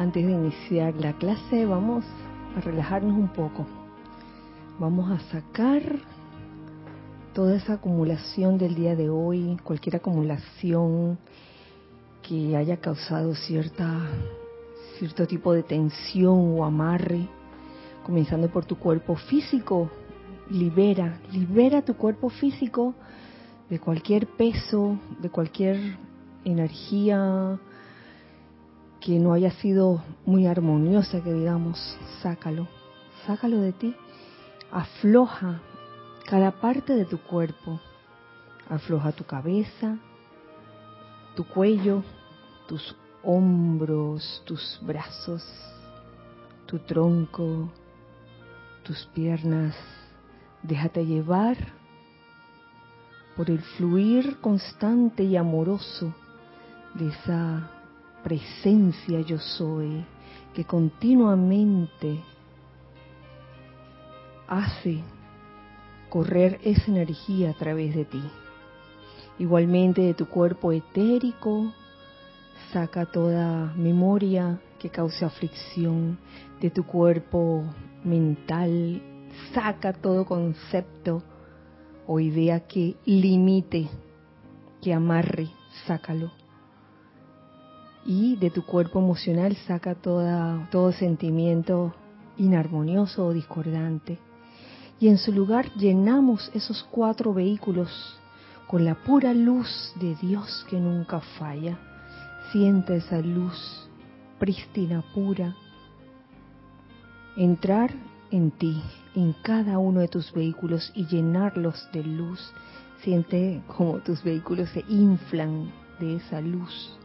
Antes de iniciar la clase vamos a relajarnos un poco. Vamos a sacar toda esa acumulación del día de hoy, cualquier acumulación que haya causado cierta cierto tipo de tensión o amarre, comenzando por tu cuerpo físico. Libera, libera tu cuerpo físico de cualquier peso, de cualquier energía que no haya sido muy armoniosa, que digamos, sácalo, sácalo de ti, afloja cada parte de tu cuerpo, afloja tu cabeza, tu cuello, tus hombros, tus brazos, tu tronco, tus piernas, déjate llevar por el fluir constante y amoroso de esa presencia yo soy que continuamente hace correr esa energía a través de ti. Igualmente de tu cuerpo etérico, saca toda memoria que cause aflicción, de tu cuerpo mental, saca todo concepto o idea que limite, que amarre, sácalo y de tu cuerpo emocional saca toda, todo sentimiento inarmonioso o discordante. Y en su lugar llenamos esos cuatro vehículos con la pura luz de Dios que nunca falla. Siente esa luz prístina, pura, entrar en ti, en cada uno de tus vehículos y llenarlos de luz. Siente como tus vehículos se inflan de esa luz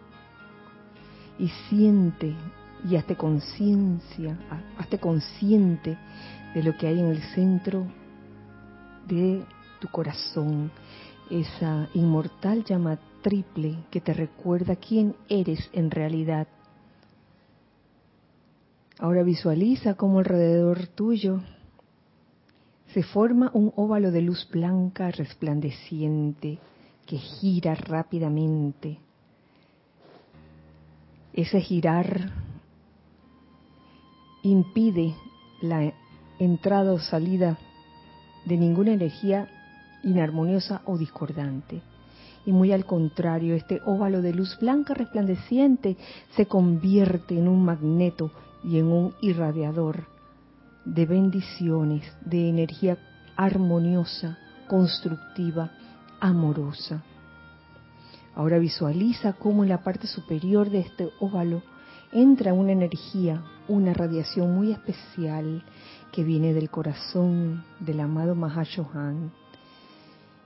y siente y hazte conciencia, hazte consciente de lo que hay en el centro de tu corazón, esa inmortal llama triple que te recuerda quién eres en realidad. Ahora visualiza cómo alrededor tuyo se forma un óvalo de luz blanca resplandeciente que gira rápidamente ese girar impide la entrada o salida de ninguna energía inarmoniosa o discordante. Y muy al contrario, este óvalo de luz blanca resplandeciente se convierte en un magneto y en un irradiador de bendiciones, de energía armoniosa, constructiva, amorosa. Ahora visualiza cómo en la parte superior de este óvalo entra una energía, una radiación muy especial que viene del corazón del amado Mahashohan.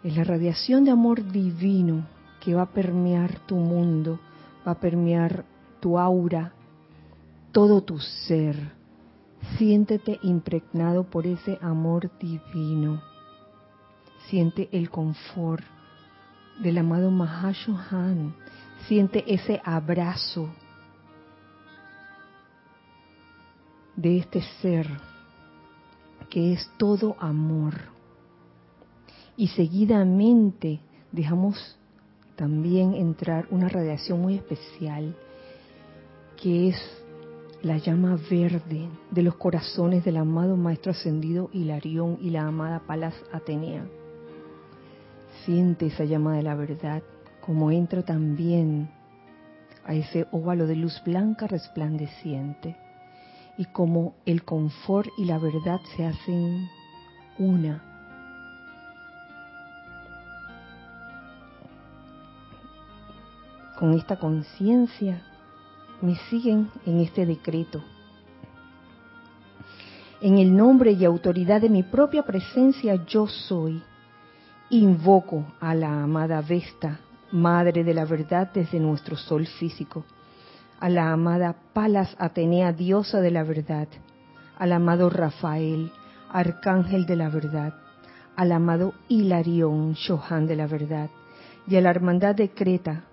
Es la radiación de amor divino que va a permear tu mundo, va a permear tu aura, todo tu ser. Siéntete impregnado por ese amor divino. Siente el confort, del amado Mahashohan. Siente ese abrazo de este ser que es todo amor. Y seguidamente dejamos también entrar una radiación muy especial que es la llama verde de los corazones del amado Maestro Ascendido Hilarión y la amada Palas Atenea siente esa llama de la verdad, como entra también a ese óvalo de luz blanca resplandeciente, y como el confort y la verdad se hacen una. Con esta conciencia me siguen en este decreto. En el nombre y autoridad de mi propia presencia yo soy Invoco a la amada Vesta, Madre de la Verdad desde nuestro sol físico, a la amada Palas Atenea, Diosa de la Verdad, al amado Rafael, Arcángel de la Verdad, al amado Hilarión, Shohan de la Verdad, y a la Hermandad de Creta,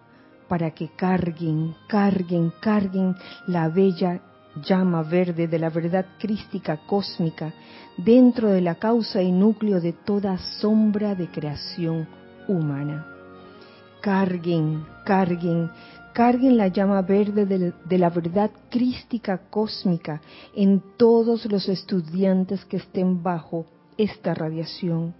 para que carguen, carguen, carguen la bella llama verde de la verdad crística cósmica dentro de la causa y núcleo de toda sombra de creación humana. Carguen, carguen Carguen la llama verde de la verdad crística cósmica en todos los estudiantes que estén bajo esta radiación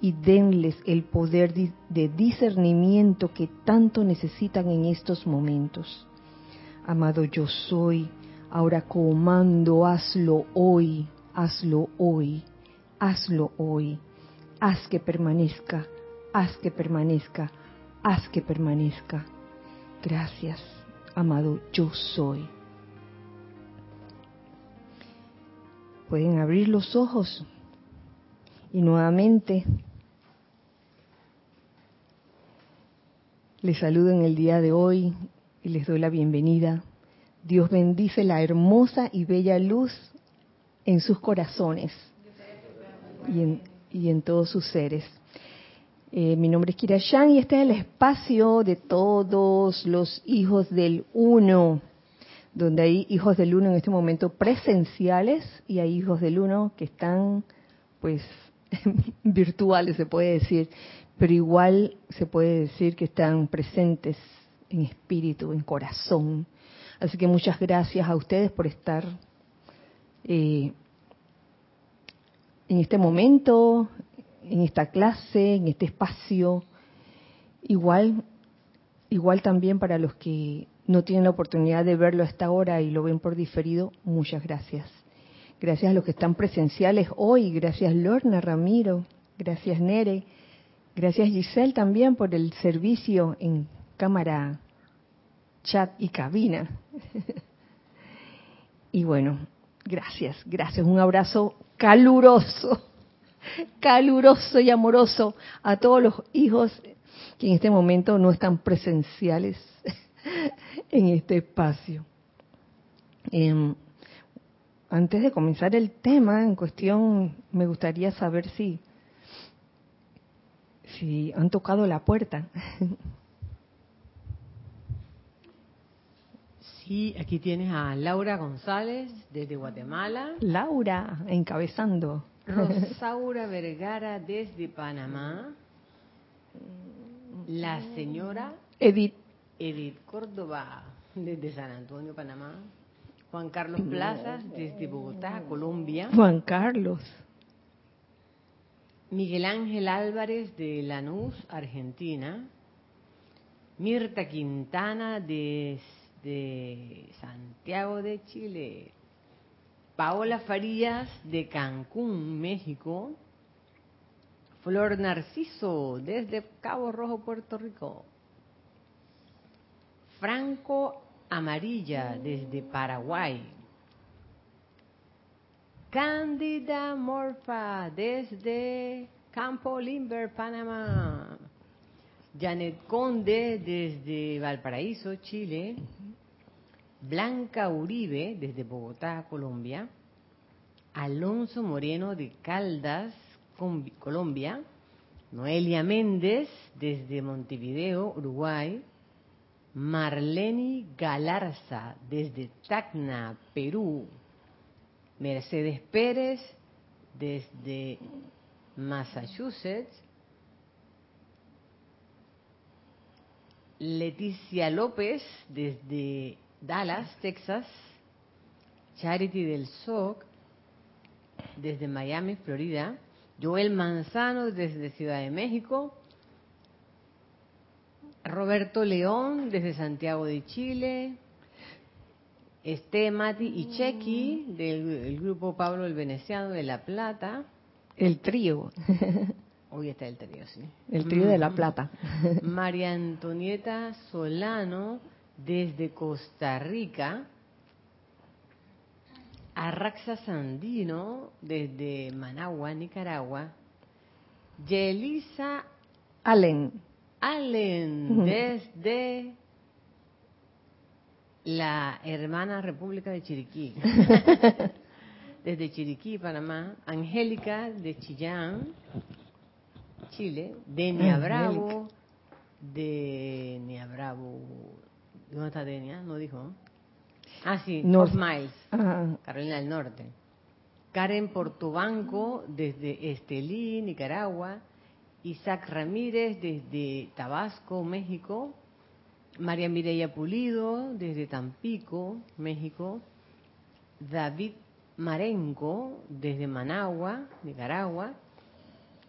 y denles el poder de discernimiento que tanto necesitan en estos momentos. Amado yo soy, ahora comando, hazlo hoy, hazlo hoy, hazlo hoy, haz que permanezca, haz que permanezca, haz que permanezca. Gracias, amado yo soy. Pueden abrir los ojos y nuevamente les saludo en el día de hoy y les doy la bienvenida. Dios bendice la hermosa y bella luz en sus corazones y en, todos sus seres. Eh, mi nombre es Kira Shan y este es el espacio de todos los hijos del Uno, donde hay hijos del Uno en este momento presenciales y hay hijos del Uno que están, pues, virtuales, se puede decir, pero igual se puede decir que están presentes en espíritu, en corazón. Así que muchas gracias a ustedes por estar eh, en este momento, en esta clase, en este espacio. Igual, igual también para los que no tienen la oportunidad de verlo esta hora y lo ven por diferido, muchas gracias. Gracias a los que están presenciales hoy, gracias Lorna Ramiro, gracias Nere, gracias Giselle también por el servicio en cámara, chat y cabina. y bueno, gracias, gracias, un abrazo caluroso caluroso y amoroso a todos los hijos que en este momento no están presenciales en este espacio. Em, antes de comenzar el tema en cuestión, me gustaría saber si, si han tocado la puerta. Sí, aquí tienes a Laura González desde Guatemala. Laura, encabezando. Rosaura Vergara desde Panamá. La señora Edith. Edith Córdoba desde San Antonio, Panamá. Juan Carlos Plazas desde Bogotá, Colombia. Juan Carlos. Miguel Ángel Álvarez de Lanús, Argentina. Mirta Quintana desde Santiago de Chile. Paola Farías de Cancún, México. Flor Narciso desde Cabo Rojo, Puerto Rico. Franco Amarilla desde Paraguay. Cándida Morfa desde Campo Limber, Panamá. Janet Conde desde Valparaíso, Chile. Blanca Uribe desde Bogotá, Colombia, Alonso Moreno de Caldas, Colombia, Noelia Méndez desde Montevideo, Uruguay, Marleni Galarza desde Tacna, Perú, Mercedes Pérez desde Massachusetts, Leticia López desde Dallas, Texas, Charity del SOC, desde Miami, Florida, Joel Manzano desde Ciudad de México, Roberto León desde Santiago de Chile, Este Mati y Chequi del grupo Pablo el Veneciano de La Plata. El trío. Hoy está el trío, sí. El trío de La Plata. María Antonieta Solano desde Costa Rica, Arraxa Sandino desde Managua, Nicaragua, Yelisa Allen. Allen desde la hermana República de Chiriquí, desde Chiriquí, Panamá, Angélica de Chillán, Chile, Denia Bravo, de Denia Bravo, ¿Dónde está Denia? No dijo. Ah, sí, North Miles, Carolina del Norte. Karen Portobanco desde Estelí, Nicaragua. Isaac Ramírez desde Tabasco, México. María Mireya Pulido, desde Tampico, México. David Marenco, desde Managua, Nicaragua.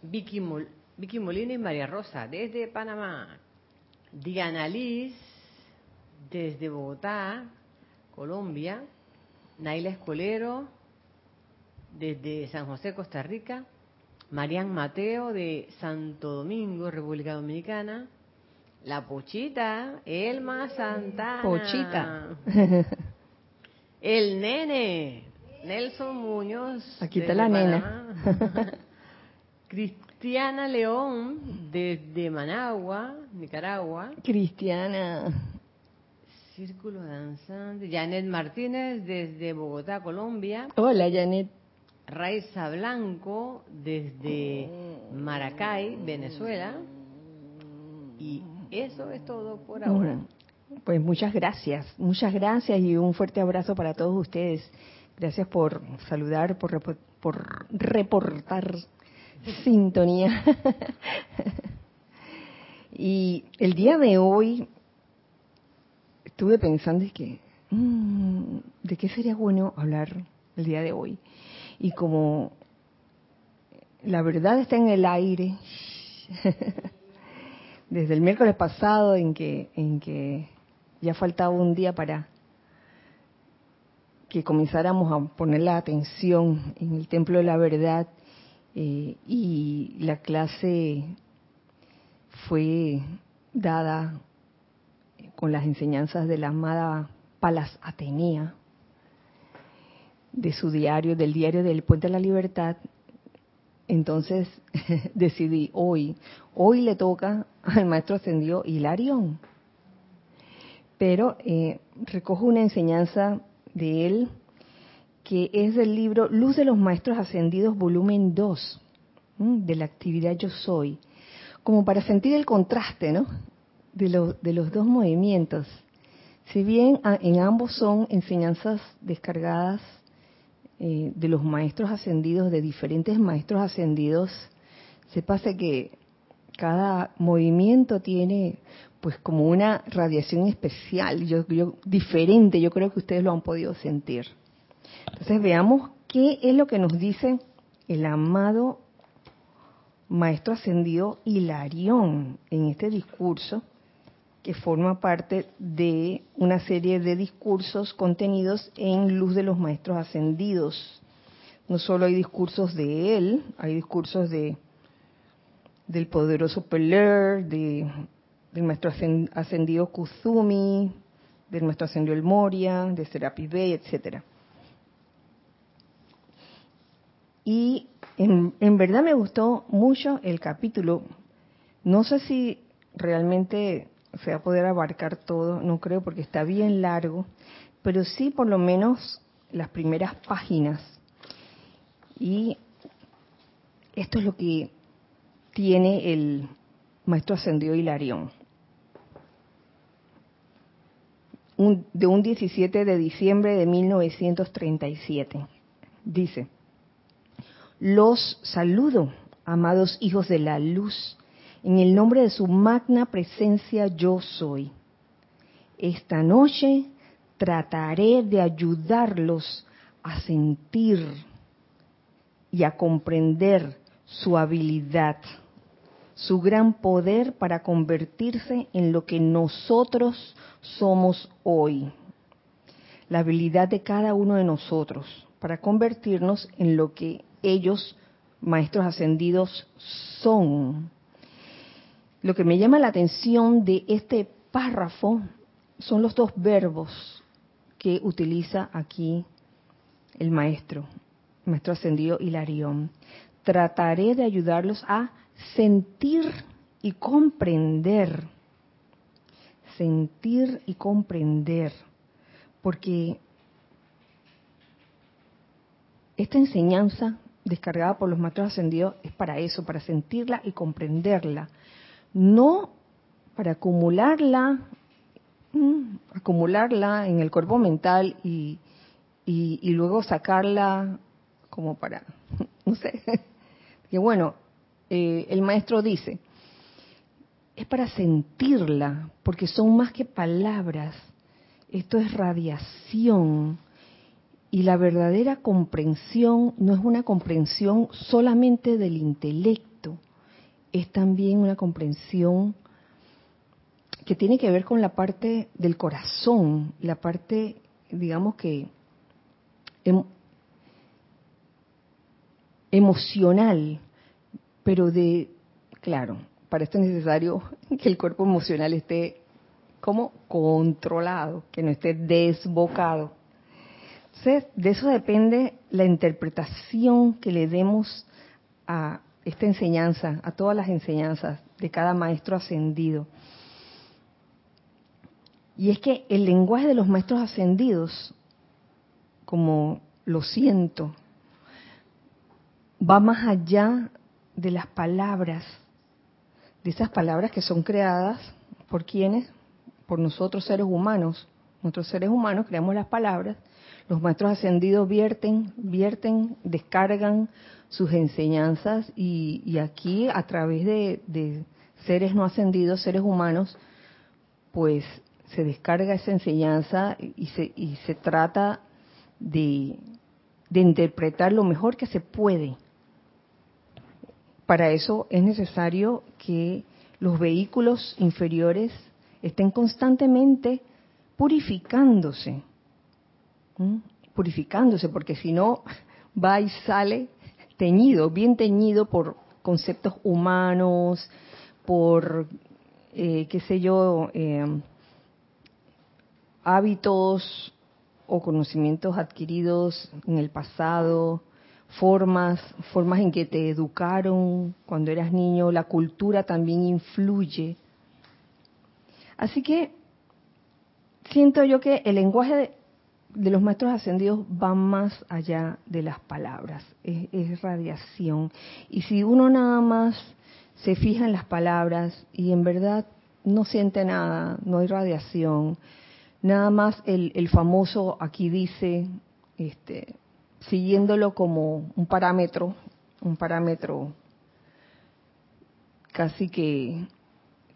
Vicky, Vicky Molina y María Rosa, desde Panamá. Diana Liz, desde Bogotá, Colombia. Naila Escolero, desde San José, Costa Rica. Marian Mateo, de Santo Domingo, República Dominicana. La Pochita, Elma Santana. Pochita. El nene, Nelson Muñoz. Aquí está la nena. Cristiana León, desde Managua, Nicaragua. Cristiana. Círculo danzante. Janet Martínez, desde Bogotá, Colombia. Hola, Janet. Raiza Blanco, desde Maracay, Venezuela. Y eso es todo por ahora. Pues muchas gracias, muchas gracias y un fuerte abrazo para todos ustedes. Gracias por saludar, por, por reportar sintonía. y el día de hoy estuve pensando que mm, de qué sería bueno hablar el día de hoy. Y como la verdad está en el aire, desde el miércoles pasado en que en que ya faltaba un día para que comenzáramos a poner la atención en el templo de la verdad eh, y la clase fue dada con las enseñanzas de la amada Palas Atenea, de su diario, del diario del Puente de la Libertad, entonces decidí hoy, hoy le toca al maestro ascendido Hilarión pero eh, recojo una enseñanza de él que es del libro Luz de los Maestros Ascendidos, volumen 2, de la actividad Yo Soy, como para sentir el contraste ¿no? De, de los dos movimientos. Si bien en ambos son enseñanzas descargadas eh, de los maestros ascendidos, de diferentes maestros ascendidos, se pasa que cada movimiento tiene pues como una radiación especial, yo, diferente, yo creo que ustedes lo han podido sentir. Entonces veamos qué es lo que nos dice el amado Maestro Ascendido Hilarión en este discurso, que forma parte de una serie de discursos contenidos en Luz de los Maestros Ascendidos. No solo hay discursos de él, hay discursos de del poderoso Peler, de del maestro ascendido Kuzumi, del maestro ascendido El Moria, de Serapis Bey, etcétera. Y en, verdad me gustó mucho el capítulo. No sé si realmente se va a poder abarcar todo, no creo porque está bien largo, pero sí por lo menos las primeras páginas. Y esto es lo que tiene el maestro ascendido Hilarión. de un 17 de diciembre de 1937. Dice, los saludo, amados hijos de la luz, en el nombre de su magna presencia yo soy. Esta noche trataré de ayudarlos a sentir y a comprender su habilidad su gran poder para convertirse en lo que nosotros somos hoy. La habilidad de cada uno de nosotros para convertirnos en lo que ellos, maestros ascendidos, son. Lo que me llama la atención de este párrafo son los dos verbos que utiliza aquí el maestro, el maestro ascendido Hilarión. Trataré de ayudarlos a sentir y comprender. Sentir y comprender. Porque esta enseñanza descargada por los maestros ascendidos es para eso, para sentirla y comprenderla. No para acumularla, mm, acumularla en el cuerpo mental y, y, luego sacarla como para, no sé, que bueno, eh, el maestro dice, es para sentirla, porque son más que palabras. Esto es radiación. Y la verdadera comprensión no es una comprensión solamente del intelecto, es también una comprensión que tiene que ver con la parte del corazón, la parte, digamos que, em, emocional, pero de, claro, para esto es necesario que el cuerpo emocional esté como controlado, que no esté desbocado. Entonces, de eso depende la interpretación que le demos a esta enseñanza, a todas las enseñanzas de cada maestro ascendido. Y es que el lenguaje de los maestros ascendidos, como lo siento, va más allá de las palabras, de esas palabras que son creadas por quienes, por nosotros seres humanos. Nosotros seres humanos creamos las palabras, los maestros ascendidos vierten, vierten, descargan sus enseñanzas y, aquí a través de, seres no ascendidos, seres humanos, pues se descarga esa enseñanza y se, y se trata de interpretar lo mejor que se puede. Para eso es necesario que los vehículos inferiores estén constantemente purificándose, purificándose, porque si no va y sale teñido, bien teñido por conceptos humanos, por, eh, qué sé yo, eh, hábitos o conocimientos adquiridos en el pasado, formas, formas en que te educaron cuando eras niño, la cultura también influye. Así que siento yo que el lenguaje de, los maestros ascendidos va más allá de las palabras, es, radiación. Y si uno nada más se fija en las palabras y en verdad no siente nada, no hay radiación, Nada más el, famoso aquí dice, este, siguiéndolo como un parámetro, un parámetro casi que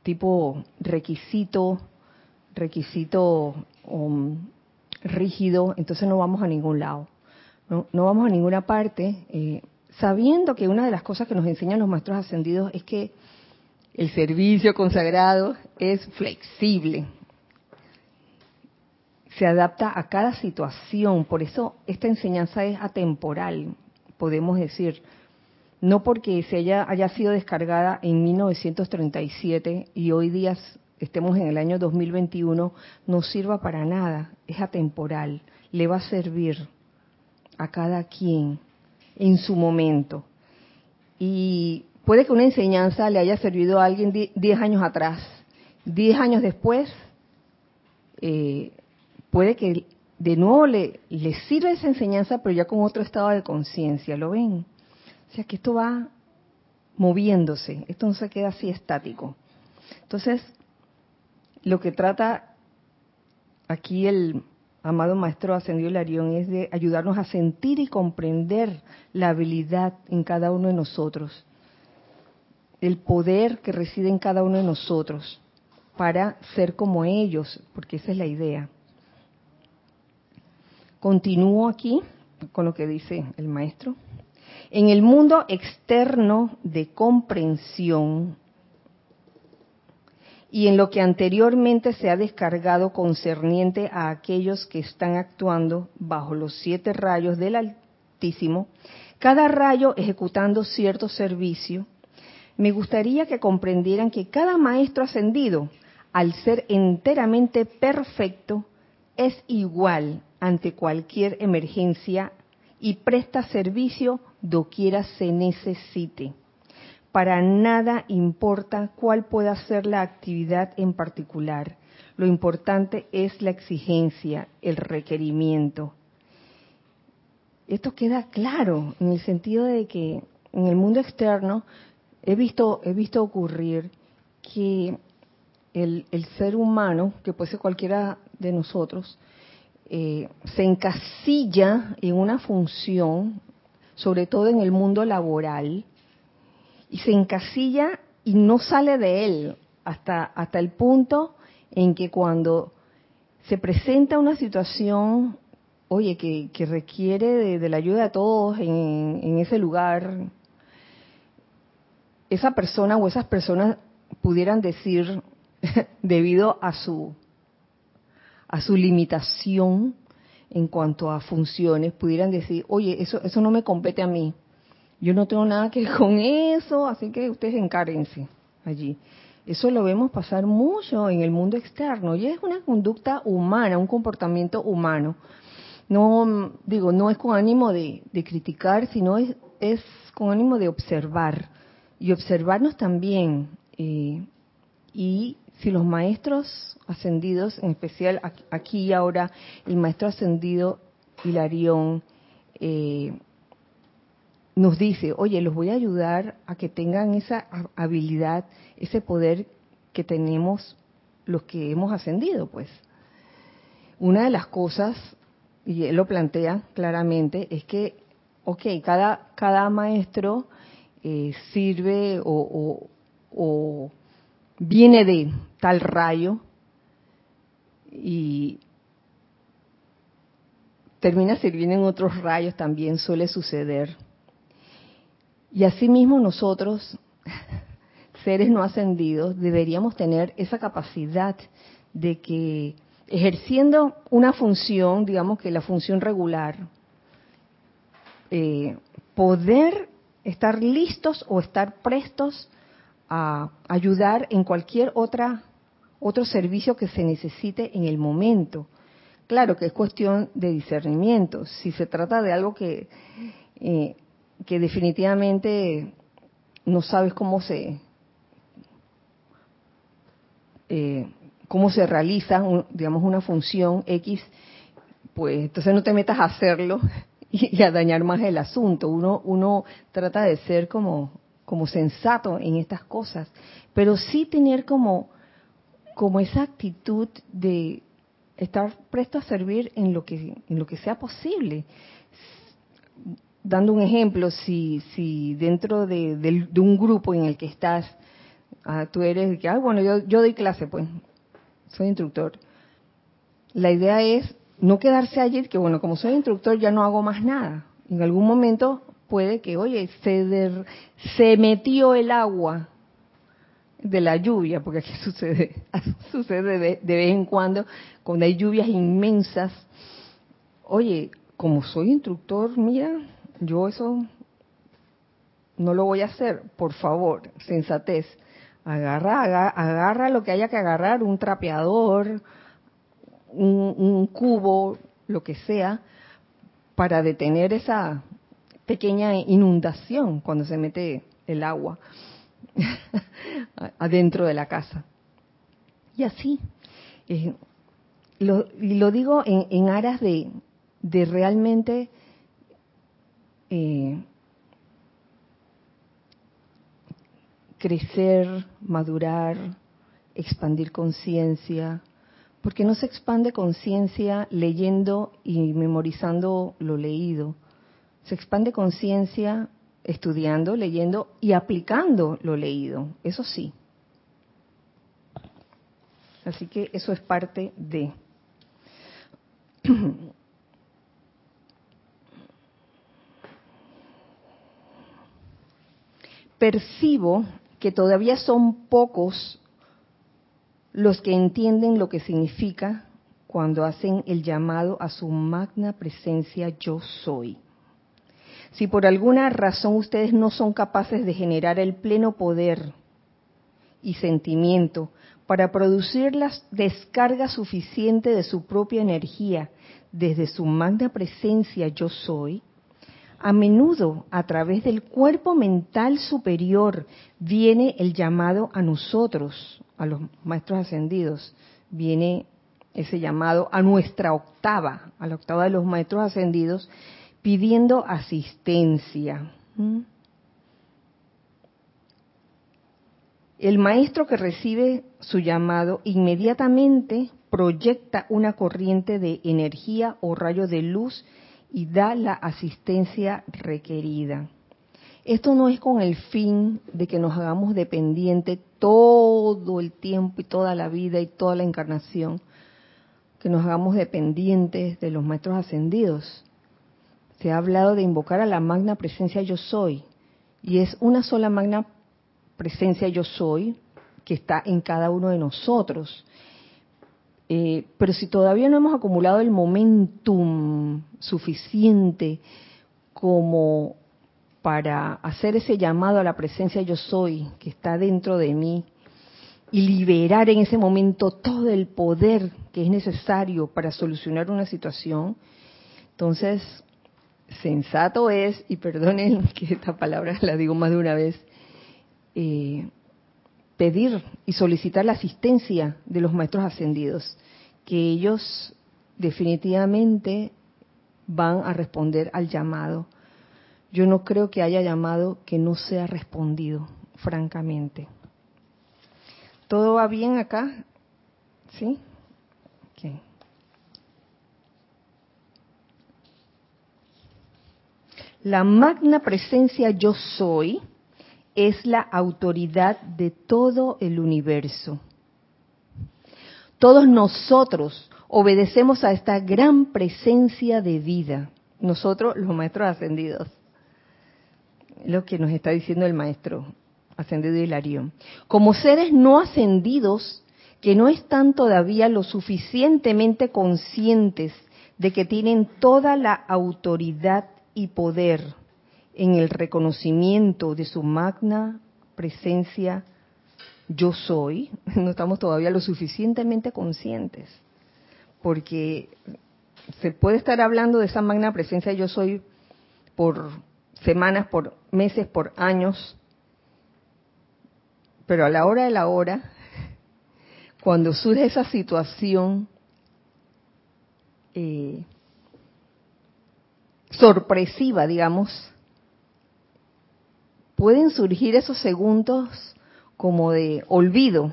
tipo requisito, requisito um, rígido, entonces no vamos a ningún lado, no, vamos a ninguna parte, eh, sabiendo que una de las cosas que nos enseñan los maestros ascendidos es que el servicio consagrado es flexible, se adapta a cada situación. Por eso esta enseñanza es atemporal, podemos decir. No porque se haya, haya sido descargada en 1937 y hoy día estemos en el año 2021, no sirva para nada, es atemporal, le va a servir a cada quien en su momento. Y puede que una enseñanza le haya servido a alguien 10 años atrás, 10 años después, eh, puede que de nuevo le, le sirva esa enseñanza, pero ya con otro estado de conciencia, ¿lo ven? O sea que esto va moviéndose, esto no se queda así estático. Entonces, lo que trata aquí el amado Maestro Ascendido Larión es de ayudarnos a sentir y comprender la habilidad en cada uno de nosotros, el poder que reside en cada uno de nosotros para ser como ellos, porque esa es la idea. Continúo aquí con lo que dice el maestro. En el mundo externo de comprensión y en lo que anteriormente se ha descargado concerniente a aquellos que están actuando bajo los siete rayos del Altísimo, cada rayo ejecutando cierto servicio, me gustaría que comprendieran que cada maestro ascendido, al ser enteramente perfecto, es igual ante cualquier emergencia y presta servicio doquiera se necesite. Para nada importa cuál pueda ser la actividad en particular. Lo importante es la exigencia, el requerimiento. Esto queda claro en el sentido de que en el mundo externo he visto, he visto ocurrir que el, el ser humano, que puede ser cualquiera de nosotros, eh, se encasilla en una función, sobre todo en el mundo laboral, y se encasilla y no sale de él hasta, hasta el punto en que cuando se presenta una situación, oye, que, que requiere de, la ayuda de todos en, en ese lugar, esa persona o esas personas pudieran decir, debido a su a su limitación en cuanto a funciones, pudieran decir, oye, eso, eso no me compete a mí. Yo no tengo nada que ver con eso, así que ustedes encárguense allí. Eso lo vemos pasar mucho en el mundo externo y es una conducta humana, un comportamiento humano. No, digo, no es con ánimo de, criticar, sino es, es, con ánimo de observar y observarnos también. Eh, y si los maestros ascendidos, en especial aquí y ahora, el maestro ascendido Hilarión, eh, nos dice, oye, los voy a ayudar a que tengan esa habilidad, ese poder que tenemos los que hemos ascendido, pues. Una de las cosas, y él lo plantea claramente, es que, ok, cada, cada maestro eh, sirve o, o viene de tal rayo y termina sirviendo en otros rayos también suele suceder y asimismo nosotros, seres no ascendidos, deberíamos tener esa capacidad de que ejerciendo una función, digamos que la función regular, eh, poder estar listos o estar prestos a ayudar en cualquier otra otro servicio que se necesite en el momento. Claro que es cuestión de discernimiento. Si se trata de algo que eh, que definitivamente no sabes cómo se eh, cómo se realiza digamos una función x pues entonces no te metas a hacerlo y, a dañar más el asunto. Uno uno trata de ser como como sensato en estas cosas pero sí tener como como esa actitud de estar presto a servir en lo que en lo que sea posible dando un ejemplo, si, si dentro de, un grupo en el que estás, ah, tú eres que, ah, bueno, yo, yo doy clase, pues, soy instructor. La idea es no quedarse allí, que bueno, como soy instructor ya no hago más nada. En algún momento puede que, oye, se, se metió el agua de la lluvia, porque aquí sucede, sucede de, de vez en cuando, cuando hay lluvias inmensas. Oye, como soy instructor, mira, yo eso no lo voy a hacer, por favor, sensatez. Agarra, agarra, lo que haya que agarrar, un trapeador, un, cubo, lo que sea, para detener esa pequeña inundación cuando se mete el agua adentro de la casa. Y así, eh, lo, digo en, en aras de realmente eh, crecer, madurar, expandir conciencia, porque no se expande conciencia leyendo y memorizando lo leído. Se expande conciencia estudiando, leyendo y aplicando lo leído, eso sí. Así que eso es parte de. percibo que todavía son pocos los que entienden lo que significa cuando hacen el llamado a su magna presencia yo soy. Si por alguna razón ustedes no son capaces de generar el pleno poder y sentimiento para producir la descarga suficiente de su propia energía desde su magna presencia yo soy, a menudo a través del cuerpo mental superior viene el llamado a nosotros, a los maestros ascendidos, viene ese llamado a nuestra octava, a la octava de los maestros ascendidos, pidiendo asistencia. ¿Mm? El maestro que recibe su llamado inmediatamente proyecta una corriente de energía o rayo de luz y da la asistencia requerida. Esto no es con el fin de que nos hagamos dependientes todo el tiempo y toda la vida y toda la encarnación, que nos hagamos dependientes de los maestros ascendidos. Se ha hablado de invocar a la magna presencia yo soy, y es una sola magna presencia yo soy que está en cada uno de nosotros. Eh, pero si todavía no hemos acumulado el momentum suficiente como para hacer ese llamado a la presencia yo soy que está dentro de mí y liberar en ese momento todo el poder que es necesario para solucionar una situación, entonces sensato es, y perdonen que esta palabra la digo más de una vez, eh, pedir y solicitar la asistencia de los maestros ascendidos, que ellos definitivamente van a responder al llamado. Yo no creo que haya llamado que no sea respondido, francamente. ¿Todo va bien acá? ¿Sí? La magna presencia yo soy es la autoridad de todo el universo. Todos nosotros obedecemos a esta gran presencia de vida. Nosotros, los maestros ascendidos. Lo que nos está diciendo el maestro ascendido Hilarión. Como seres no ascendidos que no están todavía lo suficientemente conscientes de que tienen toda la autoridad y poder en el reconocimiento de su magna presencia yo soy, no estamos todavía lo suficientemente conscientes, porque se puede estar hablando de esa magna presencia yo soy por semanas, por meses, por años, pero a la hora de la hora, cuando surge esa situación eh, sorpresiva, digamos, pueden surgir esos segundos como de olvido,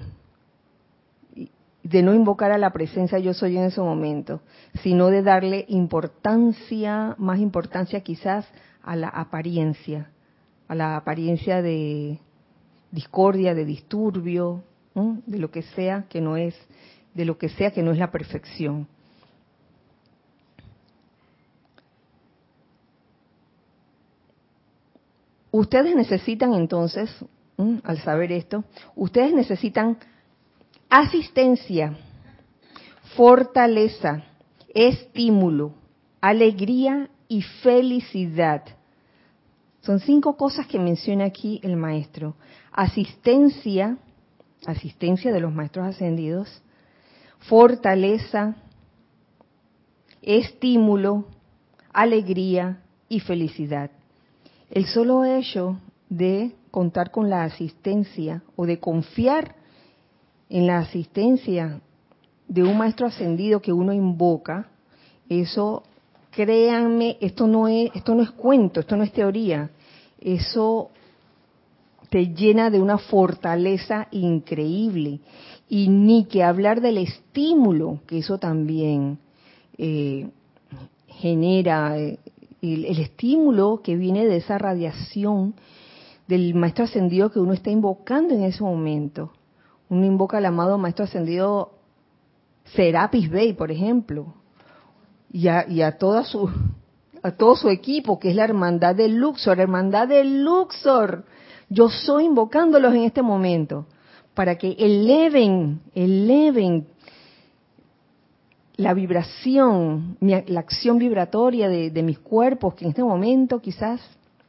de no invocar a la presencia yo soy en ese momento, sino de darle importancia, más importancia quizás a la apariencia, a la apariencia de discordia, de disturbio, de lo que sea que no es, de lo que sea que no es la perfección. Ustedes necesitan entonces, al saber esto, ustedes necesitan asistencia, fortaleza, estímulo, alegría y felicidad. Son cinco cosas que menciona aquí el maestro. Asistencia, asistencia de los maestros ascendidos, fortaleza, estímulo, alegría y felicidad. El solo hecho de contar con la asistencia o de confiar en la asistencia de un maestro ascendido que uno invoca, eso créanme, esto no es esto no es cuento, esto no es teoría. Eso te llena de una fortaleza increíble y ni que hablar del estímulo que eso también eh, genera eh, el, estímulo que viene de esa radiación del maestro ascendido que uno está invocando en ese momento. Uno invoca al amado maestro ascendido Serapis Bey, por ejemplo, y a, y a toda su a todo su equipo, que es la hermandad de Luxor, hermandad de Luxor. Yo soy invocándolos en este momento para que eleven, eleven la vibración, la acción vibratoria de, mis cuerpos, que en este momento quizás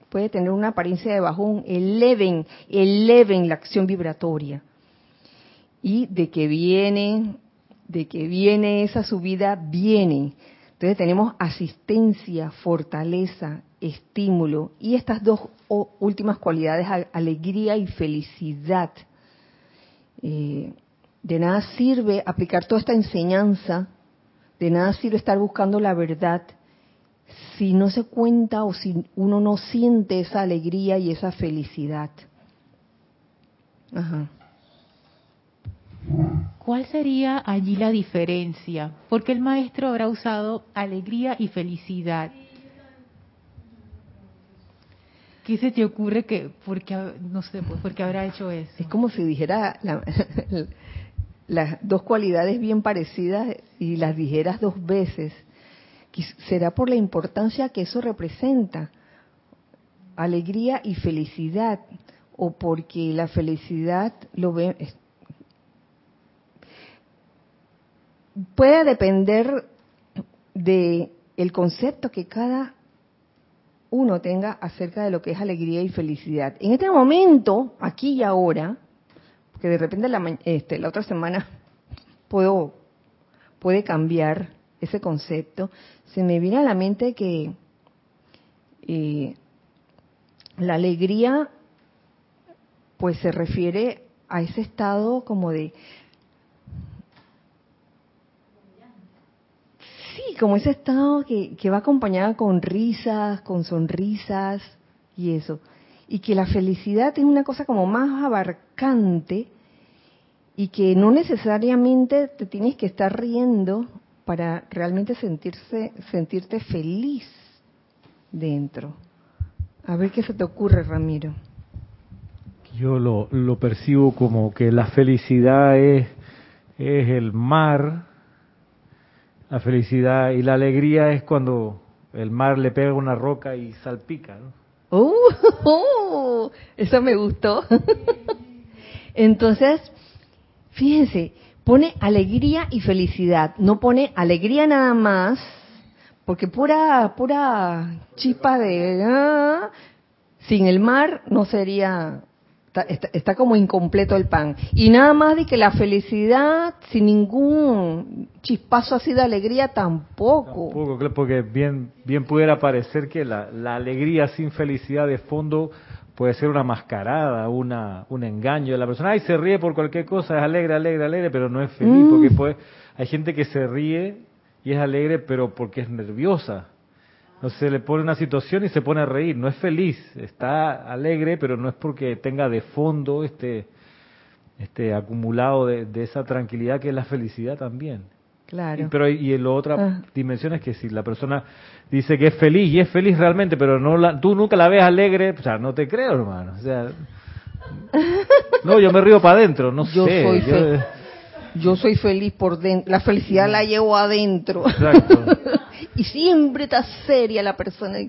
puede tener una apariencia de bajón, eleven, eleven la acción vibratoria. Y de que viene, de que viene esa subida, viene. Entonces tenemos asistencia, fortaleza, estímulo y estas dos últimas cualidades, alegría y felicidad. Eh, de nada sirve aplicar toda esta enseñanza de nada sirve estar buscando la verdad si no se cuenta o si uno no siente esa alegría y esa felicidad. ¿Cuál sería allí la diferencia? Porque el maestro habrá usado alegría y felicidad. ¿Qué se te ocurre que, porque, no sé, pues, porque habrá hecho eso? Es como si dijera la- las dos cualidades bien parecidas y las dijeras dos veces. ¿Será por la importancia que eso representa? Alegría y felicidad. O porque la felicidad lo ve. Puede depender de el concepto que cada uno tenga acerca de lo que es alegría y felicidad. En este momento, aquí y ahora, porque de repente la, este, la otra semana puedo puede cambiar ese concepto, se me viene a la mente que eh, la alegría pues se refiere a ese estado como de sí como ese estado que, que va acompañado con risas con sonrisas y eso y que la felicidad es una cosa como más abarcante y que no necesariamente te tienes que estar riendo para realmente sentirse sentirte feliz dentro a ver qué se te ocurre Ramiro Yo lo, lo percibo como que la felicidad es, es el mar, la felicidad y la alegría es cuando el mar le pega una roca y salpica. ¿no? ¡Uh! oh, eso me gustó. Entonces, fíjense, pone alegría y felicidad, no pone alegría nada más, porque pura pura chispa de ah, sin el mar no sería está, está- está como incompleto el pan y nada más de que la felicidad sin ningún chispazo así de alegría tampoco. Tampoco, porque bien, bien pudiera parecer que la, la alegría sin felicidad de fondo puede ser una mascarada, una, un engaño de la persona. Ay, se ríe por cualquier cosa, es alegre, alegre, alegre, pero no es feliz, Mm. porque puede, hay gente que se ríe y es alegre, pero porque es nerviosa. No se le pone una situación y se pone a reír, no es feliz, está alegre, pero no es porque tenga de fondo este, este acumulado de, de esa tranquilidad que es la felicidad también. Claro. Y, pero y la otra Ah. dimensión es que si la persona dice que es feliz y es feliz realmente, pero no la, tú nunca la ves alegre, o sea, no te creo, hermano. O sea, no, yo me río para adentro, no Yo sé. soy yo- fe- Yo soy feliz por dentro, la felicidad la llevo adentro. Exacto. y siempre está seria la persona,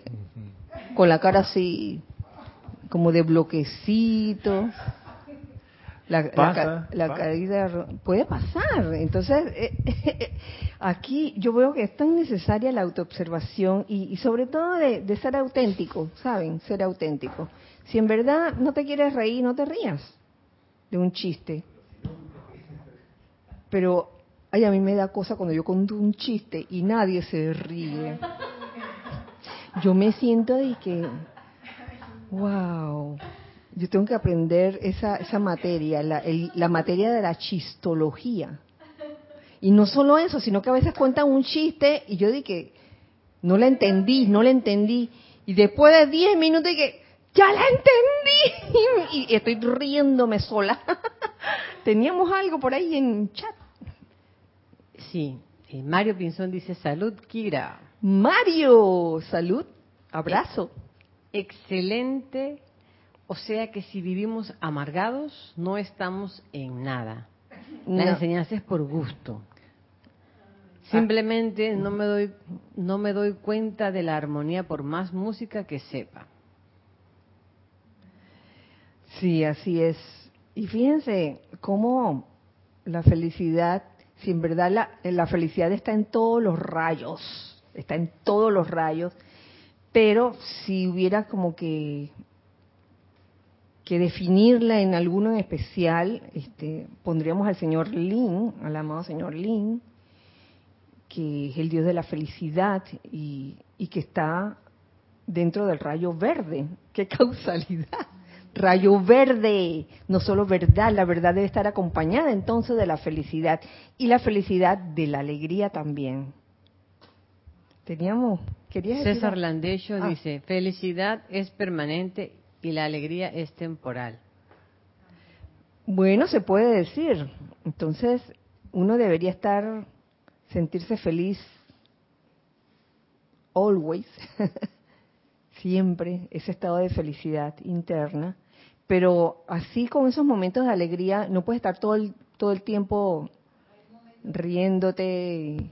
con la cara así, como de bloquecito. La, Pasa, la caída puede pasar. Entonces, eh, aquí yo veo que es tan necesaria la autoobservación y, y sobre todo de, de ser auténtico, ¿saben? Ser auténtico. Si en verdad no te quieres reír, no te rías de un chiste. Pero, ay, a mí me da cosa cuando yo conto un chiste y nadie se ríe. Yo me siento de que, wow, yo tengo que aprender esa, esa materia, la, el- la materia de la chistología. Y no solo eso, sino que a veces cuentan un chiste y yo dije, no la entendí, no la entendí. Y después de 10 minutos dije, ya la entendí. Y estoy riéndome sola. Teníamos algo por ahí en chat. Sí. eh, Mario Pinzón dice, salud, Kira. Mario, salud, abrazo. Excelente. O sea que si vivimos amargados, no estamos en nada. La No. enseñanza es por gusto. Simplemente no me doy no me doy cuenta de la armonía por más música que sepa. Sí, así es. Y fíjense cómo la felicidad, si en verdad la, felicidad está en todos los rayos, está en todos los rayos, pero si hubiera como que que definirla en alguno en especial, este, pondríamos al señor Lin, al amado señor Lin, que es el dios de la felicidad y que está dentro del rayo verde. ¡Qué causalidad! Rayo verde, no solo verdad, la verdad debe estar acompañada entonces de la felicidad y la felicidad de la alegría también. Teníamos, querías César algo? Landecho Ah. dice, felicidad es permanente y la alegría es temporal. Bueno, se puede decir. Entonces, uno debería estar, sentirse feliz always, siempre ese estado de felicidad interna, pero así con esos momentos de alegría no puedes estar todo el, todo el tiempo riéndote.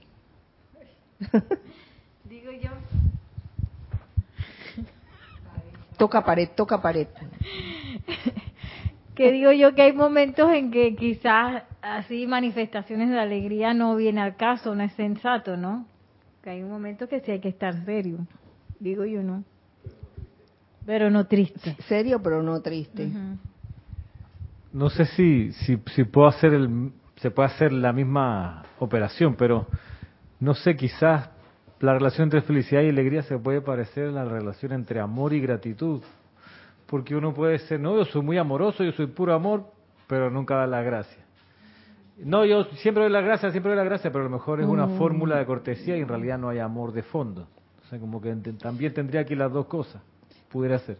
Digo yo. toca pared, toca pared. que digo yo que hay momentos en que quizás así manifestaciones de alegría no viene al caso, no es sensato, ¿no? Que hay un momento que sí hay que estar serio, digo yo, ¿no? Pero no triste. Serio, pero no triste. No sé si, si, si puedo hacer el, se puede hacer la misma operación, pero no sé, quizás la relación entre felicidad y alegría se puede parecer a la relación entre amor y gratitud. Porque uno puede ser, no, yo soy muy amoroso, yo soy puro amor, pero nunca da la gracia. No, yo siempre doy la gracia, siempre doy la gracia, pero a lo mejor es una mm. fórmula de cortesía y en realidad no hay amor de fondo. O sea, como que también tendría que las dos cosas. Pudiera ser.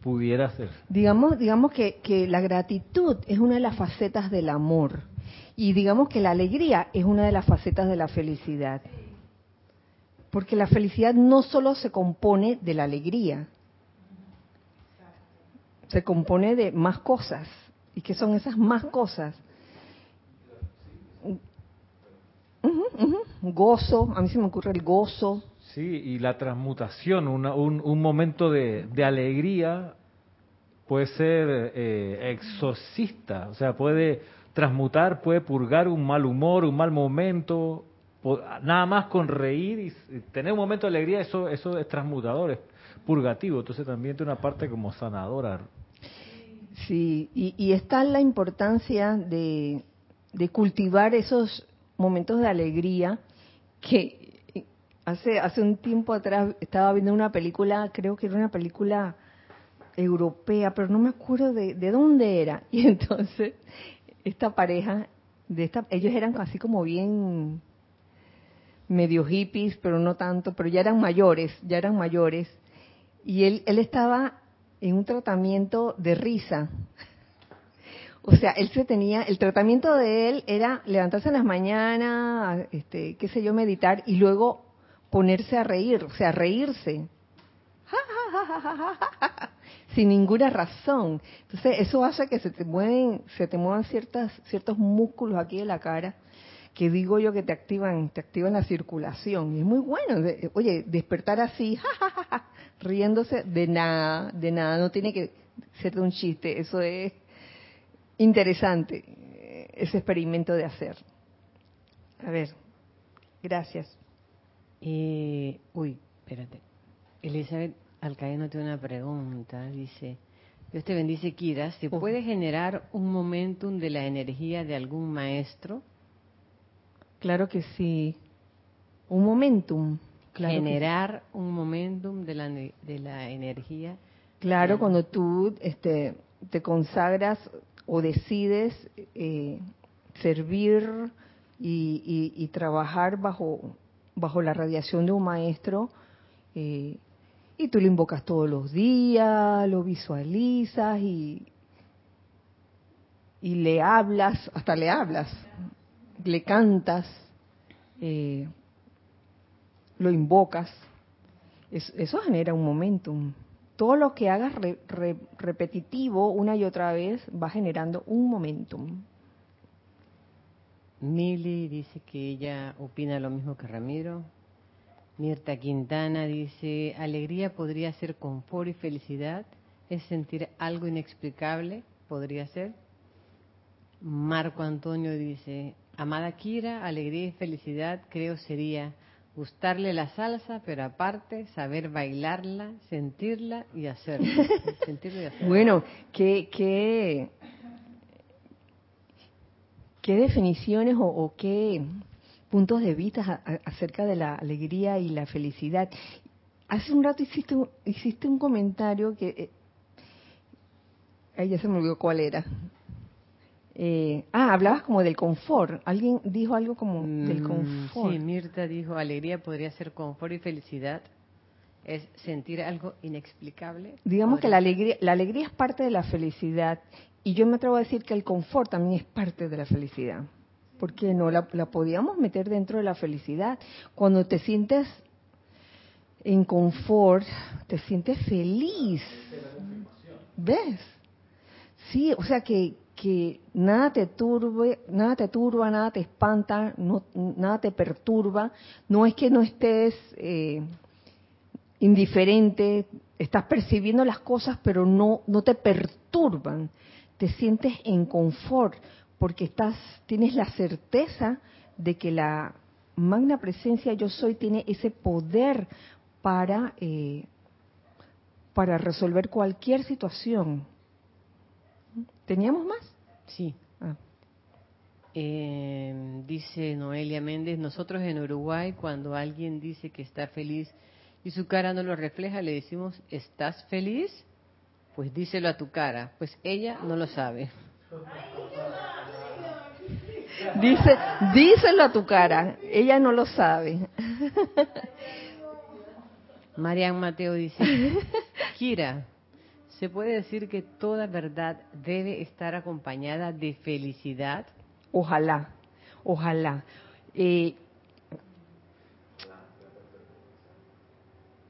Pudiera ser. Digamos, digamos que, que la gratitud es una de las facetas del amor. Y digamos que la alegría es una de las facetas de la felicidad. Porque la felicidad no solo se compone de la alegría, se compone de más cosas. ¿Y qué son esas más cosas? Gozo, a mí se me ocurre el gozo. Sí, y la transmutación, un, momento de, alegría puede ser eh, exorcista, o sea, puede transmutar, puede purgar un mal humor, un mal momento, nada más con reír y tener un momento de alegría, eso, eso es transmutador, es purgativo, entonces también tiene una parte como sanadora. Sí, y, está la importancia de, cultivar esos momentos de alegría que hace, hace un tiempo atrás estaba viendo una película, creo que era una película europea, pero no me acuerdo de, de dónde era. Y entonces esta pareja, de esta, ellos eran así como bien medio hippies, pero no tanto, pero ya eran mayores, ya eran mayores. Y él, él estaba en un tratamiento de risa. O sea, él se tenía, el tratamiento de él era levantarse en las mañanas, este, qué sé yo, meditar y luego ponerse a reír, o sea, reírse. Sin ninguna razón. Entonces, eso hace que se te mueven, se te muevan ciertas, ciertos músculos aquí de la cara que digo yo que te activan, te activan la circulación. Y es muy bueno. Oye, despertar así, riéndose de nada, de nada, no tiene que ser de un chiste. Eso es interesante, ese experimento de hacer. A ver, gracias. Eh, uy, espérate. Elizabeth Alcaíno tiene una pregunta. Dice, Dios te bendice, Kira. ¿Se puede generar un momentum de la energía de algún maestro? Claro que sí. Un momentum. Generar un momentum de la, de la energía. Claro, cuando tú este, te consagras o decides eh, servir y, trabajar bajo, bajo la radiación de un maestro, eh, y tú lo invocas todos los días, lo visualizas y, y le hablas, hasta le hablas, le cantas, eh, lo invocas, eso genera un momentum. Todo lo que hagas repetitivo una y otra vez va generando un momentum. Mili dice que ella opina lo mismo que Ramiro. Mirta Quintana dice, alegría podría ser confort y felicidad, es sentir algo inexplicable, podría ser. Marco Antonio dice, Amada Kira, alegría y felicidad creo sería gustarle la salsa, pero aparte saber bailarla, sentirla y hacerla. Bueno, ¿qué, qué, qué definiciones o, qué puntos de vista acerca de la alegría y la felicidad? Hace un rato hiciste, hiciste un comentario que... Eh, ahí ya se me olvidó cuál era. Eh, ah, hablabas como del confort. Alguien dijo algo como del mm, confort. Sí, Mirta dijo, alegría podría ser confort y felicidad. Es sentir algo inexplicable. Digamos que la alegría, la alegría es parte de la felicidad y yo me atrevo a decir que el confort también es parte de la felicidad. Porque no la, podíamos meter dentro de la felicidad. Cuando te sientes en confort, te sientes feliz. ¿Ves? Sí, o sea que, que nada te turbe, nada te turba, nada te espanta, no, nada te perturba. No es que no estés eh, indiferente, estás percibiendo las cosas, pero no, no te perturban. Te sientes en confort porque estás, tienes la certeza de que la magna presencia yo soy tiene ese poder para, eh, para resolver cualquier situación. ¿Teníamos más? Sí. Ah. Eh, dice Noelia Méndez, nosotros en Uruguay cuando alguien dice que está feliz y su cara no lo refleja, le decimos, ¿estás feliz? Pues díselo a tu cara, pues ella no lo sabe. Dice, díselo a tu cara, ella no lo sabe. Marian Mateo dice, Kira, ¿se puede decir que toda verdad debe estar acompañada de felicidad? Ojalá, ojalá. Eh,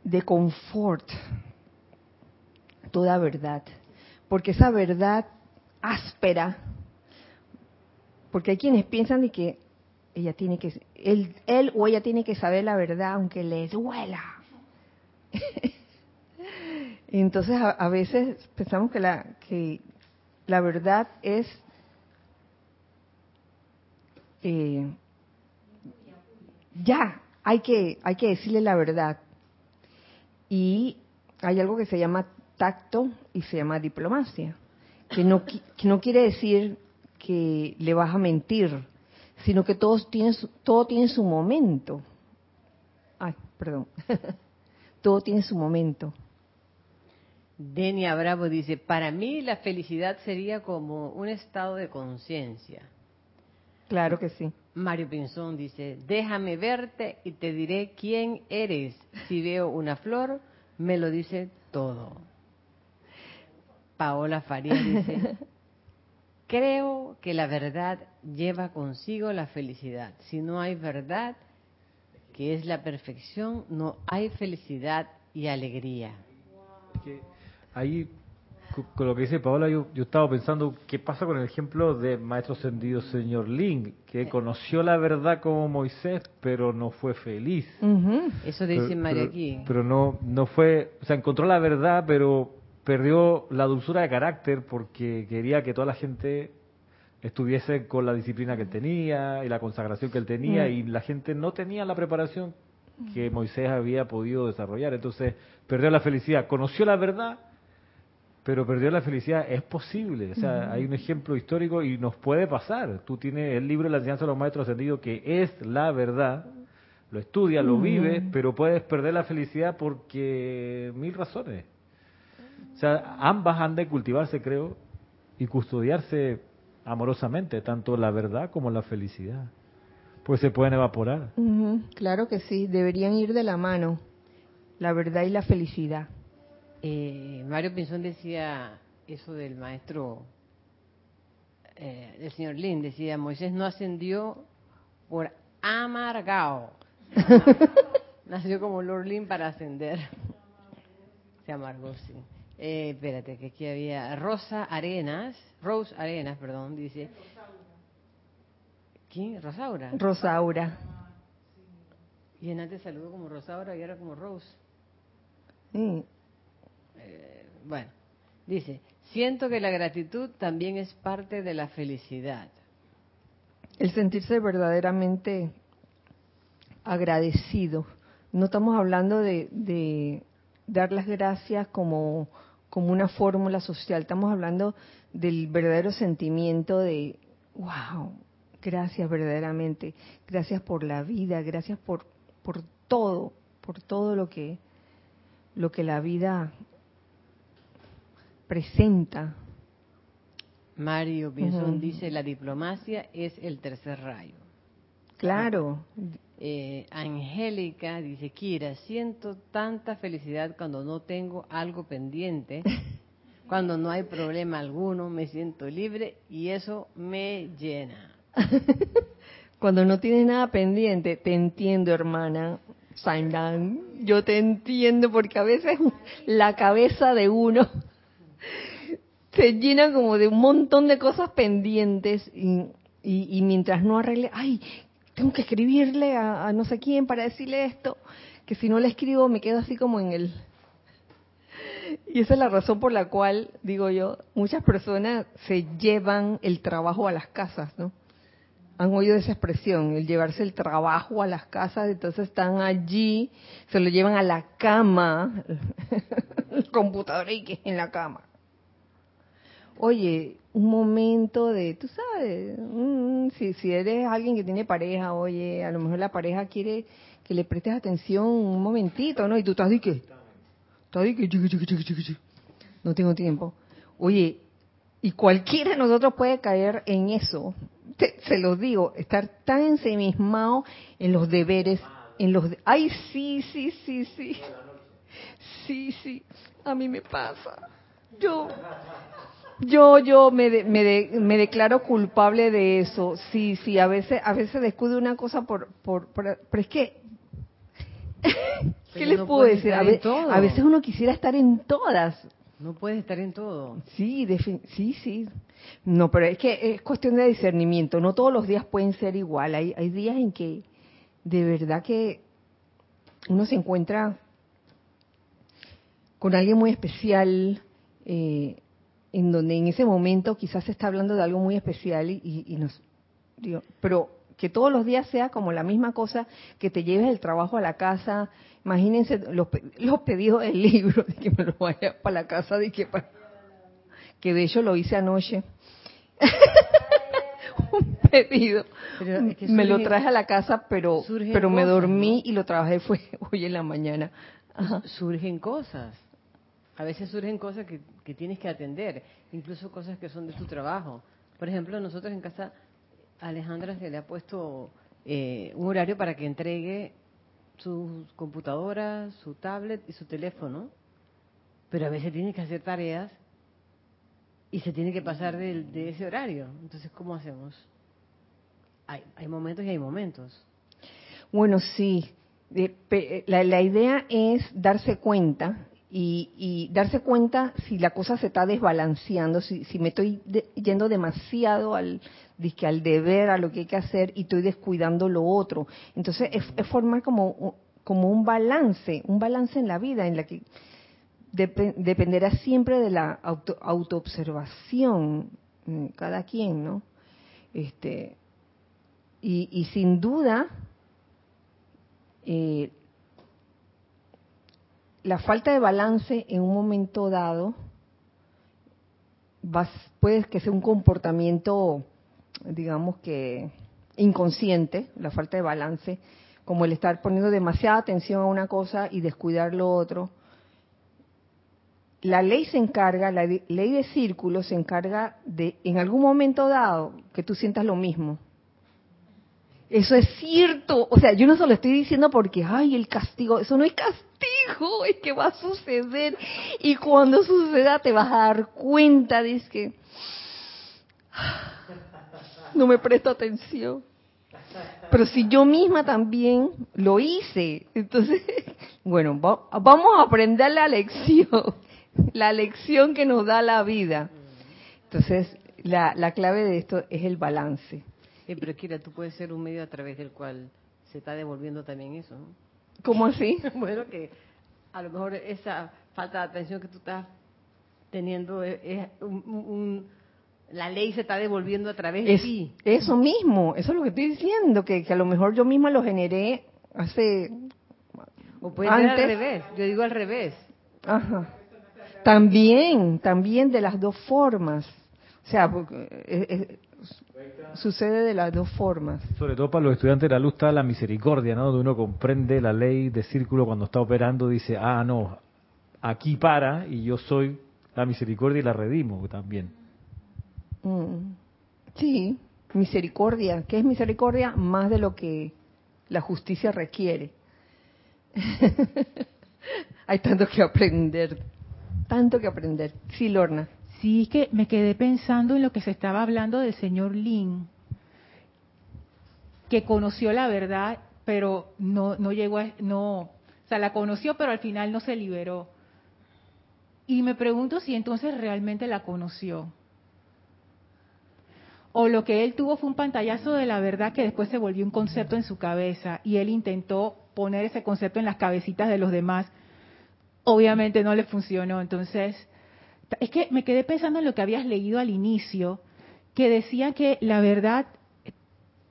de confort, toda verdad. Porque esa verdad áspera, porque hay quienes piensan de que ella tiene que, él, él o ella tiene que saber la verdad aunque les duela. Entonces a, a, veces pensamos que la, que la verdad es eh, ya, hay que, hay que decirle la verdad. Y hay algo que se llama tacto y se llama diplomacia, que no, que no quiere decir que le vas a mentir, sino que todos tienen su, todo tiene su momento. Ay, perdón. todo tiene su momento. Denia Bravo dice, para mí la felicidad sería como un estado de conciencia. Claro que sí. Mario Pinzón dice, déjame verte y te diré quién eres. Si veo una flor, me lo dice todo. Paola Farías dice, creo que la verdad lleva consigo la felicidad. Si no hay verdad, que es la perfección, no hay felicidad y alegría. Ahí, con lo que dice Paola, yo, yo estaba pensando, ¿qué pasa con el ejemplo de Maestro Ascendido Señor Ling, que conoció la verdad como Moisés, pero no fue feliz? Uh -huh. Eso dice pero, María pero, aquí. Pero no, no fue, o sea, encontró la verdad, pero perdió la dulzura de carácter porque quería que toda la gente estuviese con la disciplina que él tenía y la consagración que él tenía Mm. y la gente no tenía la preparación que Moisés había podido desarrollar. Entonces perdió la felicidad, conoció la verdad, pero perdió la felicidad. Es posible, o sea, hay un ejemplo histórico y nos puede pasar. Tú tienes el libro de la enseñanza de los maestros ascendidos que es la verdad, lo estudias, lo vives, pero puedes perder la felicidad porque mil razones. O sea, ambas han de cultivarse, creo, y custodiarse amorosamente, tanto la verdad como la felicidad. Pues se pueden evaporar. Claro que sí, deberían ir de la mano, la verdad y la felicidad. Eh, Mario Pinzón decía eso del maestro, eh, del señor Lin, decía, Moisés no ascendió por amargao. Nació como Lord Lin para ascender. Se amargó, sí. Eh, espérate, que aquí había Rosa Arenas, Rose Arenas, perdón, dice. ¿Quién? Rosaura. Rosaura. Y en antes saludó como Rosaura y ahora como Rose. Sí. Eh, bueno, dice, siento que la gratitud también es parte de la felicidad. El sentirse verdaderamente agradecido. No estamos hablando de, de dar las gracias como, como una fórmula social, estamos hablando del verdadero sentimiento de, wow, gracias verdaderamente, gracias por la vida, gracias por, por todo, por todo lo que, lo que la vida presenta. Mario Pinzón dice, la diplomacia es el tercer rayo. Claro, Eh, Angélica dice, Kira, siento tanta felicidad cuando no tengo algo pendiente, cuando no hay problema alguno, me siento libre y eso me llena. Cuando no tienes nada pendiente, te entiendo, hermana. Saindán, yo te entiendo porque a veces la cabeza de uno se llena como de un montón de cosas pendientes y, y, y mientras no arregle, ay, tengo que escribirle a, no sé quién para decirle esto, que si no le escribo me quedo así como en el... Y esa es la razón por la cual, digo yo, muchas personas se llevan el trabajo a las casas, ¿no? Han oído esa expresión, el llevarse el trabajo a las casas, entonces están allí, se lo llevan a la cama, el computador y que en la cama oye, un momento de, tú sabes, si, si eres alguien que tiene pareja, oye, a lo mejor la pareja quiere que le prestes atención un momentito, ¿no? Y tú estás de qué? Estás de qué? No tengo tiempo. Oye, y cualquiera de nosotros puede caer en eso. Te, se los digo, estar tan ensimismado en los deberes, en los... Ay, sí, sí, sí, sí. Sí, sí, a mí me pasa. Yo yo yo me de, me, de, me declaro culpable de eso. Sí sí a veces a veces descuido una cosa por por, por pero es que qué les no puedo decir a, ve, a, veces uno quisiera estar en todas. No puedes estar en todo. Sí sí sí. No pero es que es cuestión de discernimiento. No todos los días pueden ser igual. Hay hay días en que de verdad que uno se encuentra con alguien muy especial eh, en donde en ese momento quizás se está hablando de algo muy especial y, y nos digo, pero que todos los días sea como la misma cosa, que te lleves el trabajo a la casa, imagínense los, los pedidos del libro, de que me lo vaya para la casa, de que, para, que de hecho lo hice anoche. un pedido. Es que surge, me lo traje a la casa, pero pero me dormí ¿no? y lo trabajé fue hoy en la mañana. Ajá. Surgen cosas. A veces surgen cosas que, que, tienes que atender, incluso cosas que son de tu trabajo. Por ejemplo, nosotros en casa, a Alejandra se le ha puesto eh, un horario para que entregue su computadora, su tablet y su teléfono, pero a veces tiene que hacer tareas y se tiene que pasar de, de ese horario. Entonces, ¿cómo hacemos? Hay, hay momentos y hay momentos. Bueno, sí. La, la idea es darse cuenta y, y, darse cuenta si la cosa se está desbalanceando, si, me estoy yendo demasiado al, disque, al deber, a lo que hay que hacer y estoy descuidando lo otro. Entonces es, es formar como, como un balance, un balance en la vida en la que dep dependerá siempre de la auto, autoobservación, mm, cada quien, ¿no? Este, y, y sin duda, eh, la falta de balance en un momento dado va, puede que sea un comportamiento, digamos que inconsciente, la falta de balance, como el estar poniendo demasiada atención a una cosa y descuidar lo otro. La ley se encarga, la ley de círculos se encarga de, en algún momento dado, que tú sientas lo mismo. Eso es cierto. O sea, yo no se lo estoy diciendo porque, ay, el castigo, eso no es castigo, es que va a suceder. Y cuando suceda te vas a dar cuenta, dice que no me presto atención. Pero si yo misma también lo hice, entonces, bueno, vamos a aprender la lección, la lección que nos da la vida. Entonces, la, la clave de esto es el balance. Eh, pero Kira, tú puedes ser un medio a través del cual se está devolviendo también eso, ¿no? ¿Cómo así? bueno, que a lo mejor esa falta de atención que tú estás teniendo es, es un, un, la ley se está devolviendo a través de es, ti. Eso mismo, eso es lo que estoy diciendo, que, que a lo mejor yo misma lo generé hace... O puede antes. ser al revés, yo digo al revés. Ajá. También, también de las dos formas. O sea, porque, es, sucede de las dos formas. Sobre todo para los estudiantes de la luz está la misericordia, ¿no? Donde uno comprende la ley de círculo cuando está operando, dice, ah, no, aquí para y yo soy la misericordia y la redimo también. Mm. Sí, misericordia. ¿Qué es misericordia? Más de lo que la justicia requiere. Hay tanto que aprender, tanto que aprender. Sí, Lorna. Sí, es que me quedé pensando en lo que se estaba hablando del señor Lin, que conoció la verdad pero no, no llegó a, no, o sea, la conoció, pero al final no se liberó. Y me pregunto si entonces realmente la conoció. O lo que él tuvo fue un pantallazo de la verdad que después se volvió un concepto en su cabeza y él intentó poner ese concepto en las cabecitas de los demás. Obviamente no le funcionó. Entonces, es que me quedé pensando en lo que habías leído al inicio, que decía que la verdad,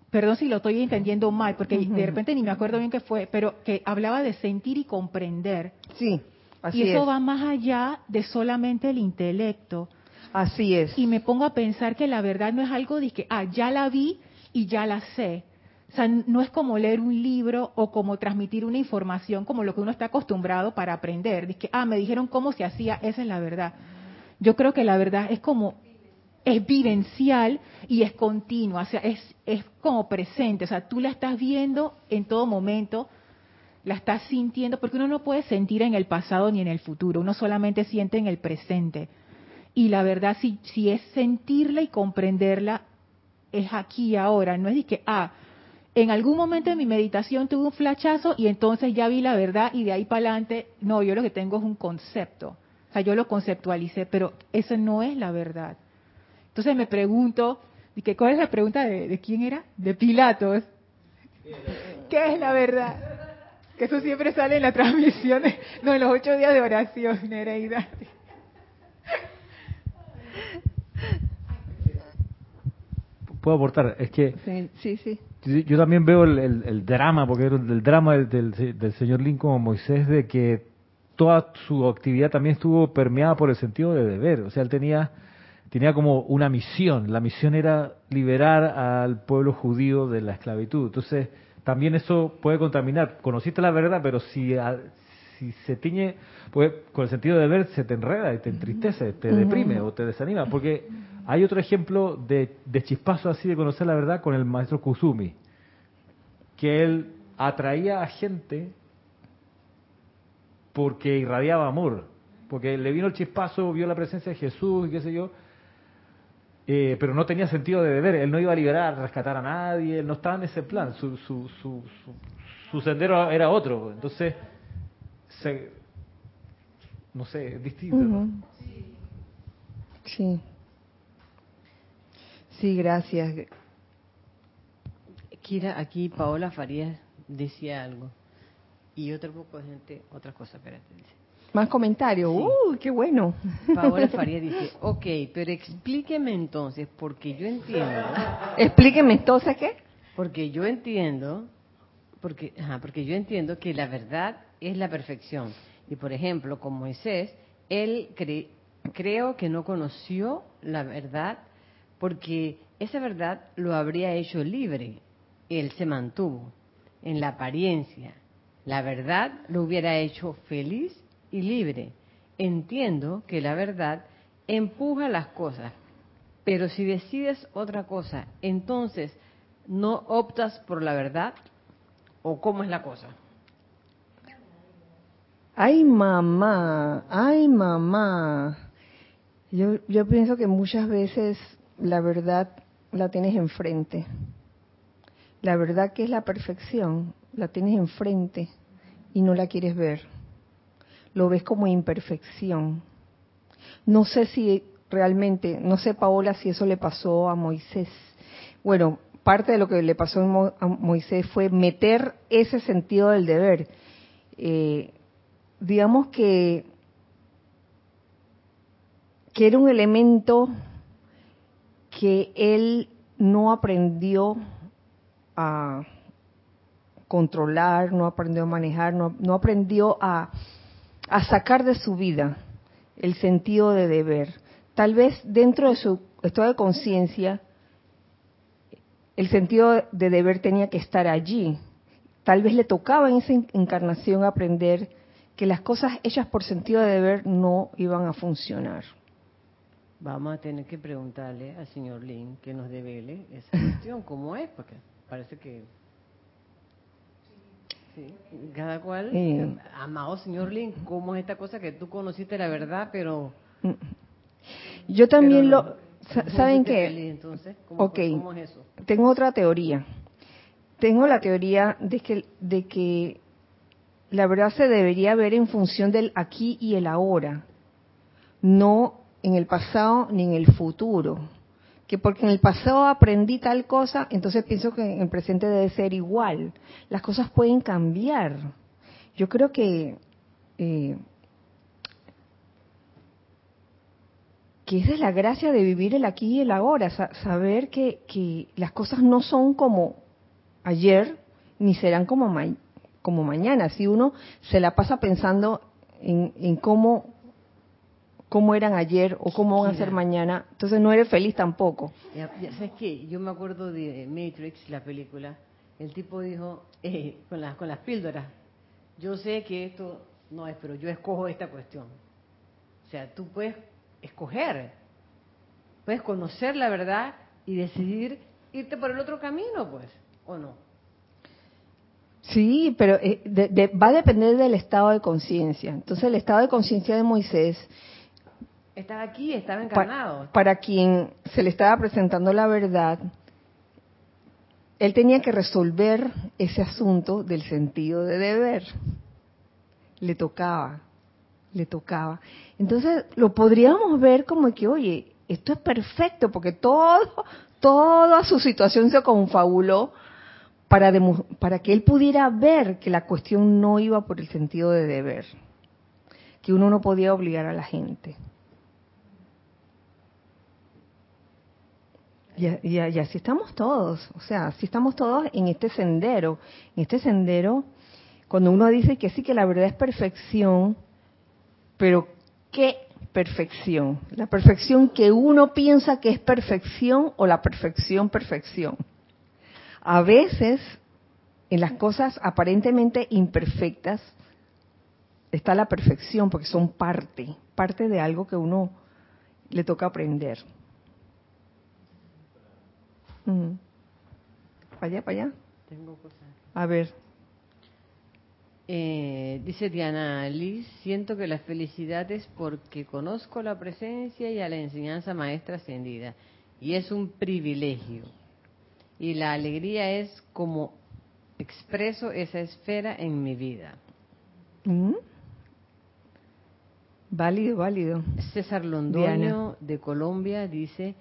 perdón si lo estoy entendiendo mal, porque de repente ni me acuerdo bien qué fue, pero que hablaba de sentir y comprender. Sí, así y eso es. va más allá de solamente el intelecto. Así es. Y me pongo a pensar que la verdad no es algo de que, ah, ya la vi y ya la sé. O sea, no es como leer un libro o como transmitir una información como lo que uno está acostumbrado para aprender. De que, ah, me dijeron cómo se hacía, esa es la verdad. Yo creo que la verdad es como, es vivencial y es continua, o sea, es, es como presente. O sea, tú la estás viendo en todo momento, la estás sintiendo, porque uno no puede sentir en el pasado ni en el futuro, uno solamente siente en el presente. Y la verdad, si, si es sentirla y comprenderla, es aquí ahora. No es de que, ah, en algún momento de mi meditación tuve un flachazo y entonces ya vi la verdad y de ahí para adelante, no, yo lo que tengo es un concepto. Sea, yo lo conceptualicé, pero eso no es la verdad. Entonces me pregunto, ¿y que, ¿cuál es la pregunta de, de quién era? De Pilatos. ¿Qué es la verdad? Que eso siempre sale en las transmisiones, no, en los ocho días de oración, Nereida. Puedo aportar, es que Sí, sí, sí. yo también veo el, el- el drama, porque era el drama del, del- del señor Lincoln como Moisés, de que toda su actividad también estuvo permeada por el sentido de deber. O sea, él tenía, tenía como una misión. La misión era liberar al pueblo judío de la esclavitud. Entonces, también eso puede contaminar. Conociste la verdad, pero si, a- si se tiñe pues, con el sentido de deber, se te enreda y te entristece, te deprime o te desanima. Porque hay otro ejemplo de, de chispazo así de conocer la verdad con el maestro Kusumi, que él atraía a gente porque irradiaba amor, porque le vino el chispazo, vio la presencia de Jesús y qué sé yo, eh, pero no tenía sentido de deber, él no iba a liberar, rescatar a nadie, él no estaba en ese plan, su, su, su, su, su sendero era otro, entonces, se, no sé, es distinto. Ujú. Sí. Sí, gracias. Kira, aquí Paola Farías decía algo. Y otro poco de gente, otra cosa, espérate, dice. Más comentarios. Sí. ¡Uh, qué bueno! Paola Farías dice, ok, pero explíqueme entonces, porque yo entiendo, Explíqueme entonces qué. porque yo entiendo, porque, ajá, porque yo entiendo que la verdad es la perfección. Y por ejemplo, con Moisés, él cre- creo que no conoció la verdad porque esa verdad lo habría hecho libre. Él se mantuvo en la apariencia. La verdad lo hubiera hecho feliz y libre. Entiendo que la verdad empuja las cosas, pero si decides otra cosa, entonces no optas por la verdad o cómo es la cosa. Ay, mamá, ay, mamá. Yo, yo pienso que muchas veces la verdad la tienes enfrente. La verdad que es la perfección, la tienes enfrente y no la quieres ver. Lo ves como imperfección. No sé si realmente, no sé Paola si eso le pasó a Moisés. Bueno, parte de lo que le pasó a Mo- a Moisés fue meter ese sentido del deber. Eh, digamos que, que era un elemento que él no aprendió a controlar, no aprendió a manejar, no, no aprendió a, a sacar de su vida el sentido de deber. Tal vez dentro de su estado de conciencia, el sentido de deber tenía que estar allí. Tal vez le tocaba en esa encarnación aprender que las cosas hechas por sentido de deber no iban a funcionar. Vamos a tener que preguntarle al señor Lin que nos devele esa cuestión, cómo es, porque parece que sí, cada cual, Eh. amado señor Lin, cómo es esta cosa que tú conociste la verdad, pero Yo también pero lo... ¿Saben qué? feliz, entonces, ¿cómo, Ok. cómo es eso? Tengo otra teoría. tengo la teoría de que, de que la verdad se debería ver en función del aquí y el ahora, no en el pasado ni en el futuro. Que porque en el pasado aprendí tal cosa, entonces pienso que en el presente debe ser igual. Las cosas pueden cambiar. Yo creo que eh, que esa es la gracia de vivir el aquí y el ahora, saber que, que, las cosas no son como ayer ni serán como, como mañana. Si uno se la pasa pensando en, en cómo, cómo eran ayer o cómo van a ser mañana, entonces no eres feliz tampoco. Ya, ¿Sabes qué? Yo me acuerdo de Matrix, la película. El tipo dijo, eh, con, las, con las píldoras, yo sé que esto no es, pero yo escojo esta cuestión. O sea, tú puedes escoger. Puedes conocer la verdad y decidir irte por el otro camino, pues, ¿o no? Sí, pero eh, va a depender del estado de conciencia. Entonces, el estado de conciencia de Moisés estaba aquí, estaba encarnado. para quien se le estaba presentando la verdad, él tenía que resolver ese asunto del sentido de deber. Le tocaba le tocaba. Entonces lo podríamos ver como que, oye, esto es perfecto porque todo, toda su situación se confabuló para, para que él pudiera ver que la cuestión no iba por el sentido de deber, que uno no podía obligar a la gente. Y, y, y, así estamos todos, o sea, así estamos todos en este sendero. En este sendero, cuando uno dice que sí, que la verdad es perfección, pero ¿qué perfección? ¿La perfección que uno piensa que es perfección o la perfección, perfección? A veces, en las cosas aparentemente imperfectas, está la perfección, porque son parte, parte de algo que uno le toca aprender. ¿Para allá, para allá? Tengo cosas. A ver. Eh, dice Diana Liz, siento que la felicidad es porque conozco la presencia y a la enseñanza maestra ascendida. Y es un privilegio. Y la alegría es como expreso esa esfera en mi vida. Mm. Válido, válido. César Londoño de Colombia dice,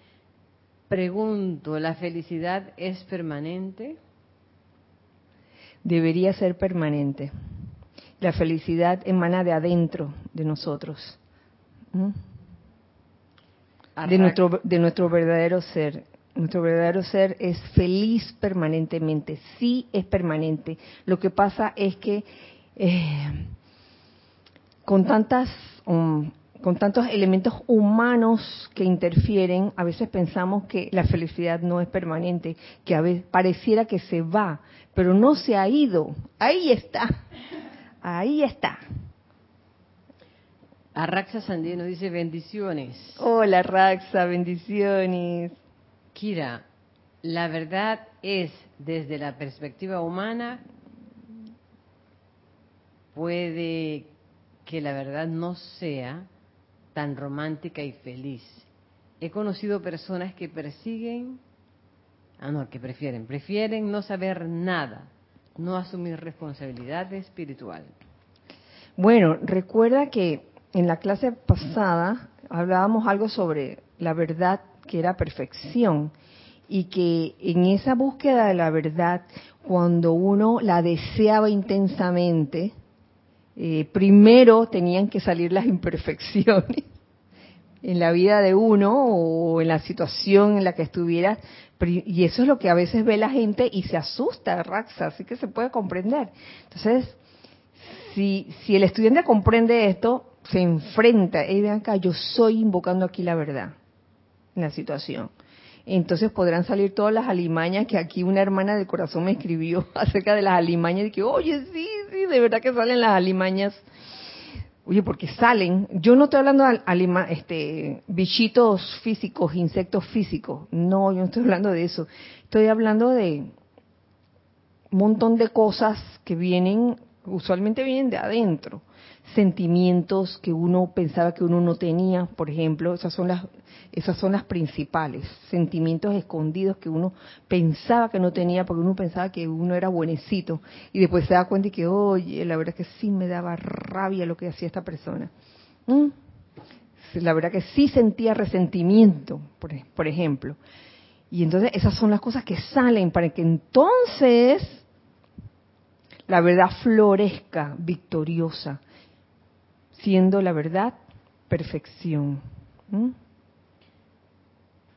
pregunto, ¿la felicidad es permanente? Debería ser permanente. La felicidad emana de adentro de nosotros, de nuestro, de nuestro verdadero ser. Nuestro verdadero ser es feliz permanentemente, sí es permanente. Lo que pasa es que eh, con tantas um, con tantos elementos humanos que interfieren, a veces pensamos que la felicidad no es permanente, que a veces pareciera que se va, pero no se ha ido, ahí está. Ahí está. Arraxa Sandino dice bendiciones. Hola Raxa, bendiciones. Kira, la verdad es, desde la perspectiva humana, puede que la verdad no sea tan romántica y feliz. He conocido personas que persiguen, ah no, que prefieren, prefieren no saber nada no asumir responsabilidad espiritual. Bueno, recuerda que en la clase pasada hablábamos algo sobre la verdad que era perfección y que en esa búsqueda de la verdad, cuando uno la deseaba intensamente, eh, primero tenían que salir las imperfecciones en la vida de uno o en la situación en la que estuviera y eso es lo que a veces ve la gente y se asusta, Raxa, así que se puede comprender. Entonces, si, si el estudiante comprende esto, se enfrenta, y vean acá, yo soy invocando aquí la verdad en la situación. Entonces podrán salir todas las alimañas que aquí una hermana del corazón me escribió acerca de las alimañas y que, oye, sí, sí, de verdad que salen las alimañas Oye, porque salen, yo no estoy hablando de este, bichitos físicos, insectos físicos, no, yo no estoy hablando de eso, estoy hablando de un montón de cosas que vienen usualmente vienen de adentro. Sentimientos que uno pensaba que uno no tenía, por ejemplo, esas son las esas son las principales, sentimientos escondidos que uno pensaba que no tenía porque uno pensaba que uno era buenecito y después se da cuenta y que, oye, la verdad es que sí me daba rabia lo que hacía esta persona. ¿Mm? La verdad que sí sentía resentimiento, por, por ejemplo. Y entonces esas son las cosas que salen para que entonces la verdad florezca victoriosa, siendo la verdad perfección. ¿Mm?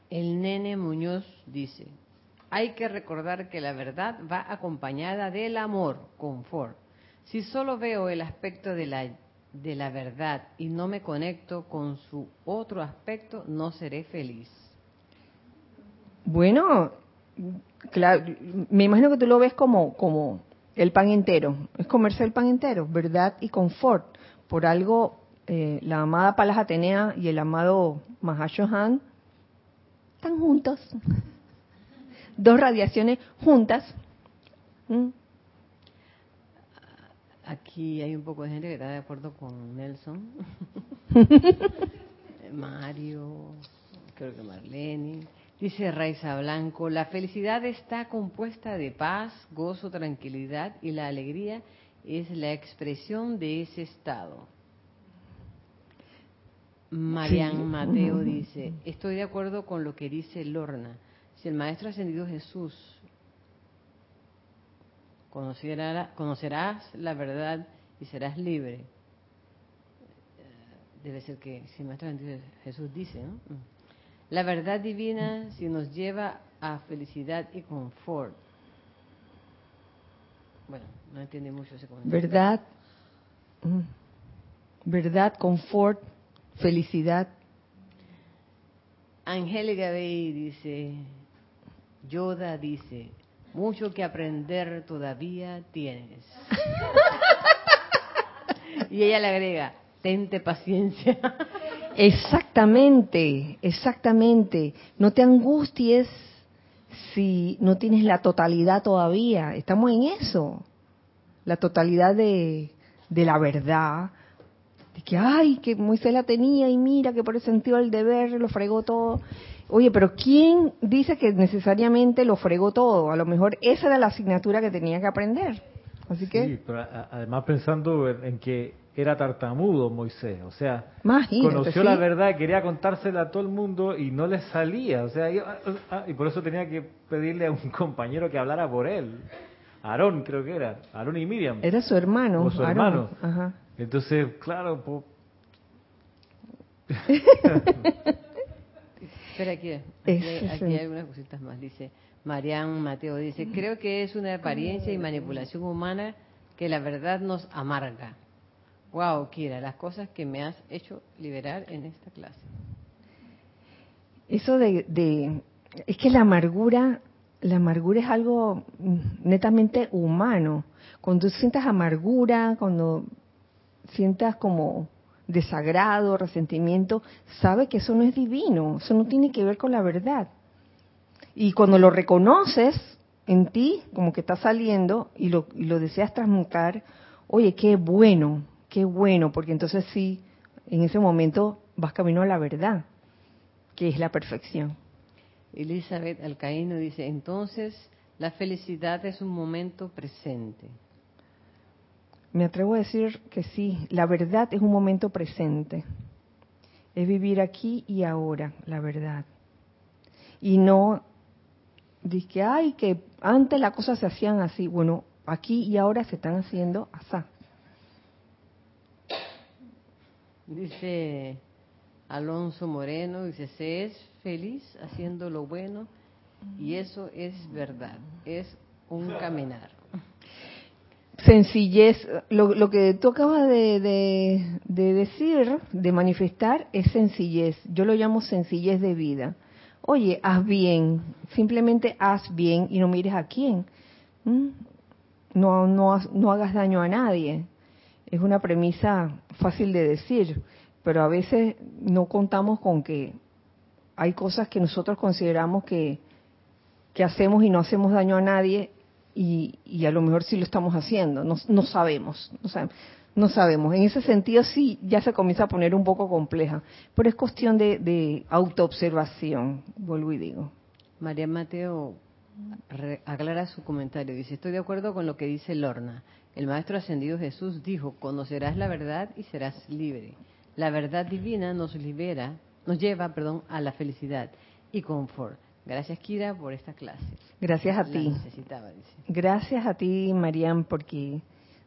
El nene Muñoz dice, hay que recordar que la verdad va acompañada del amor, confort. Si solo veo el aspecto de la, de la verdad y no me conecto con su otro aspecto, no seré feliz. Bueno, claro, me imagino que tú lo ves como, como el pan entero. Es comerse el pan entero, verdad y confort. Por algo, eh, la amada Palas Atenea y el amado Mahashohan están juntos. Dos radiaciones juntas. ¿Mm? Aquí hay un poco de gente que está de acuerdo con Nelson. Mario, creo que Marlene. Dice Raiza Blanco, la felicidad está compuesta de paz, gozo, tranquilidad y la alegría es la expresión de ese estado. Marian Mateo dice, estoy de acuerdo con lo que dice Lorna. Si el Maestro Ascendido Jesús conocerás la verdad y serás libre. Eh, debe ser que si el Maestro Ascendido Jesús dice, ¿no? Mm. La verdad divina si nos lleva a felicidad y confort. Bueno, no entiende mucho ese comentario. Verdad, mm. verdad, confort felicidad. Angélica Bey dice, Yoda dice, mucho que aprender todavía tienes. y ella le agrega, tente paciencia. exactamente, exactamente. No te angusties si no tienes la totalidad todavía. Estamos en eso. La totalidad de, de la verdad, que, ay, que Moisés la tenía y mira que por el sentido del deber lo fregó todo. Oye, pero ¿quién dice que necesariamente lo fregó todo? A lo mejor esa era la asignatura que tenía que aprender. Así que... Sí, pero además pensando en que era tartamudo Moisés, o sea, conoció la verdad, quería contársela a todo el mundo y no le salía, o sea, ah, ah, y por eso tenía que pedirle a un compañero que hablara por él. Aarón creo que era, Aarón y Miriam. Era su hermano. O su hermano. Ajá. Entonces, claro, Espera aquí, aquí, hay algunas cositas más. Dice Marian Mateo, dice, creo que es una apariencia y manipulación humana que la verdad nos amarga. Wow, Kira, las cosas que me has hecho liberar en esta clase. Eso de, de es que la amargura, la amargura es algo netamente humano. Cuando tú sientas amargura, cuando sientas como desagrado, resentimiento, sabe que eso no es divino, eso no tiene que ver con la verdad. Y cuando lo reconoces en ti, como que está saliendo y lo, y lo deseas transmutar, oye, qué bueno, qué bueno, porque entonces sí, en ese momento vas camino a la verdad, que es la perfección. Elizabeth Alcaíno dice, entonces la felicidad es un momento presente. Me atrevo a decir que sí, la verdad es un momento presente. Es vivir aquí y ahora, la verdad. Y no dice que, ay, que antes las cosas se hacían así. Bueno, aquí y ahora se están haciendo así. Dice Alonso Moreno, dice, se es feliz haciendo lo bueno y eso es verdad, es un caminar sencillez, lo, que tú acabas de, decir, de manifestar, es sencillez. Yo lo llamo sencillez de vida. Oye, haz bien, simplemente haz bien y no mires a quién. ¿Mm? No, no, no hagas daño a nadie. Es una premisa fácil de decir, pero a veces no contamos con que hay cosas que nosotros consideramos que, que hacemos y no hacemos daño a nadie y, y a lo mejor sí lo estamos haciendo, no, no sabemos, no sabemos. No sabemos. En ese sentido sí ya se comienza a poner un poco compleja, pero es cuestión de, de autoobservación, vuelvo y digo. María Mateo re- aclara su comentario. Dice, estoy de acuerdo con lo que dice Lorna. El Maestro Ascendido Jesús dijo, conocerás la verdad y serás libre. La verdad divina nos libera, nos lleva, perdón, a la felicidad y confort. Gracias, Kira, por esta clase. Gracias a La ti. necesitaba, dice. Gracias a ti, Marian, porque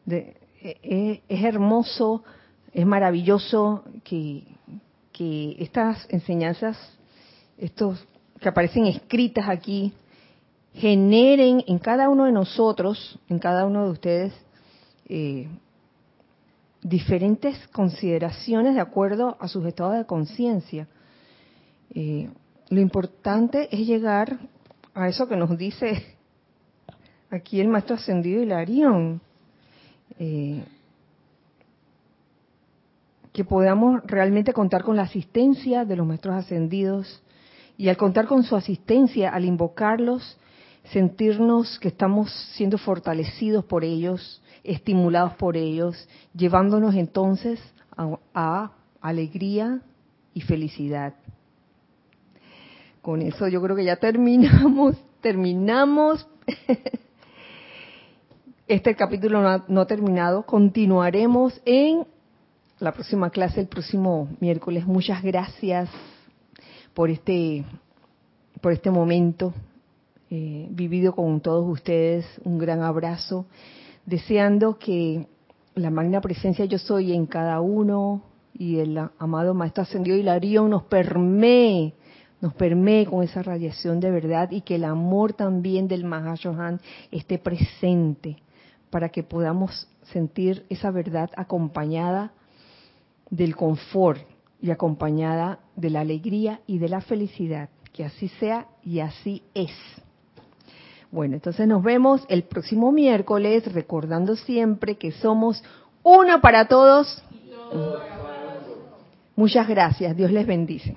de- e- e- es hermoso, es maravilloso que, que estas enseñanzas, estos que aparecen escritas aquí, generen en cada uno de nosotros, en cada uno de ustedes, eh, diferentes consideraciones de acuerdo a sus estados de conciencia. Eh, lo importante es llegar a eso que nos dice aquí el maestro ascendido Hilarión, eh, que podamos realmente contar con la asistencia de los maestros ascendidos y al contar con su asistencia, al invocarlos, sentirnos que estamos siendo fortalecidos por ellos, estimulados por ellos, llevándonos entonces a, a alegría y felicidad. Con eso yo creo que ya terminamos, terminamos. Este capítulo no ha, no terminado. Continuaremos en la próxima clase, el próximo miércoles. Muchas gracias por este, por este momento eh, vivido con todos ustedes. Un gran abrazo. Deseando que la magna presencia yo soy en cada uno y el amado Maestro Ascendido Hilarión nos permee nos permee con esa radiación de verdad y que el amor también del Mahashohan esté presente para que podamos sentir esa verdad acompañada del confort y acompañada de la alegría y de la felicidad. Que así sea y así es. Bueno, entonces nos vemos el próximo miércoles recordando siempre que somos uno para todos. Muchas gracias. Dios les bendice.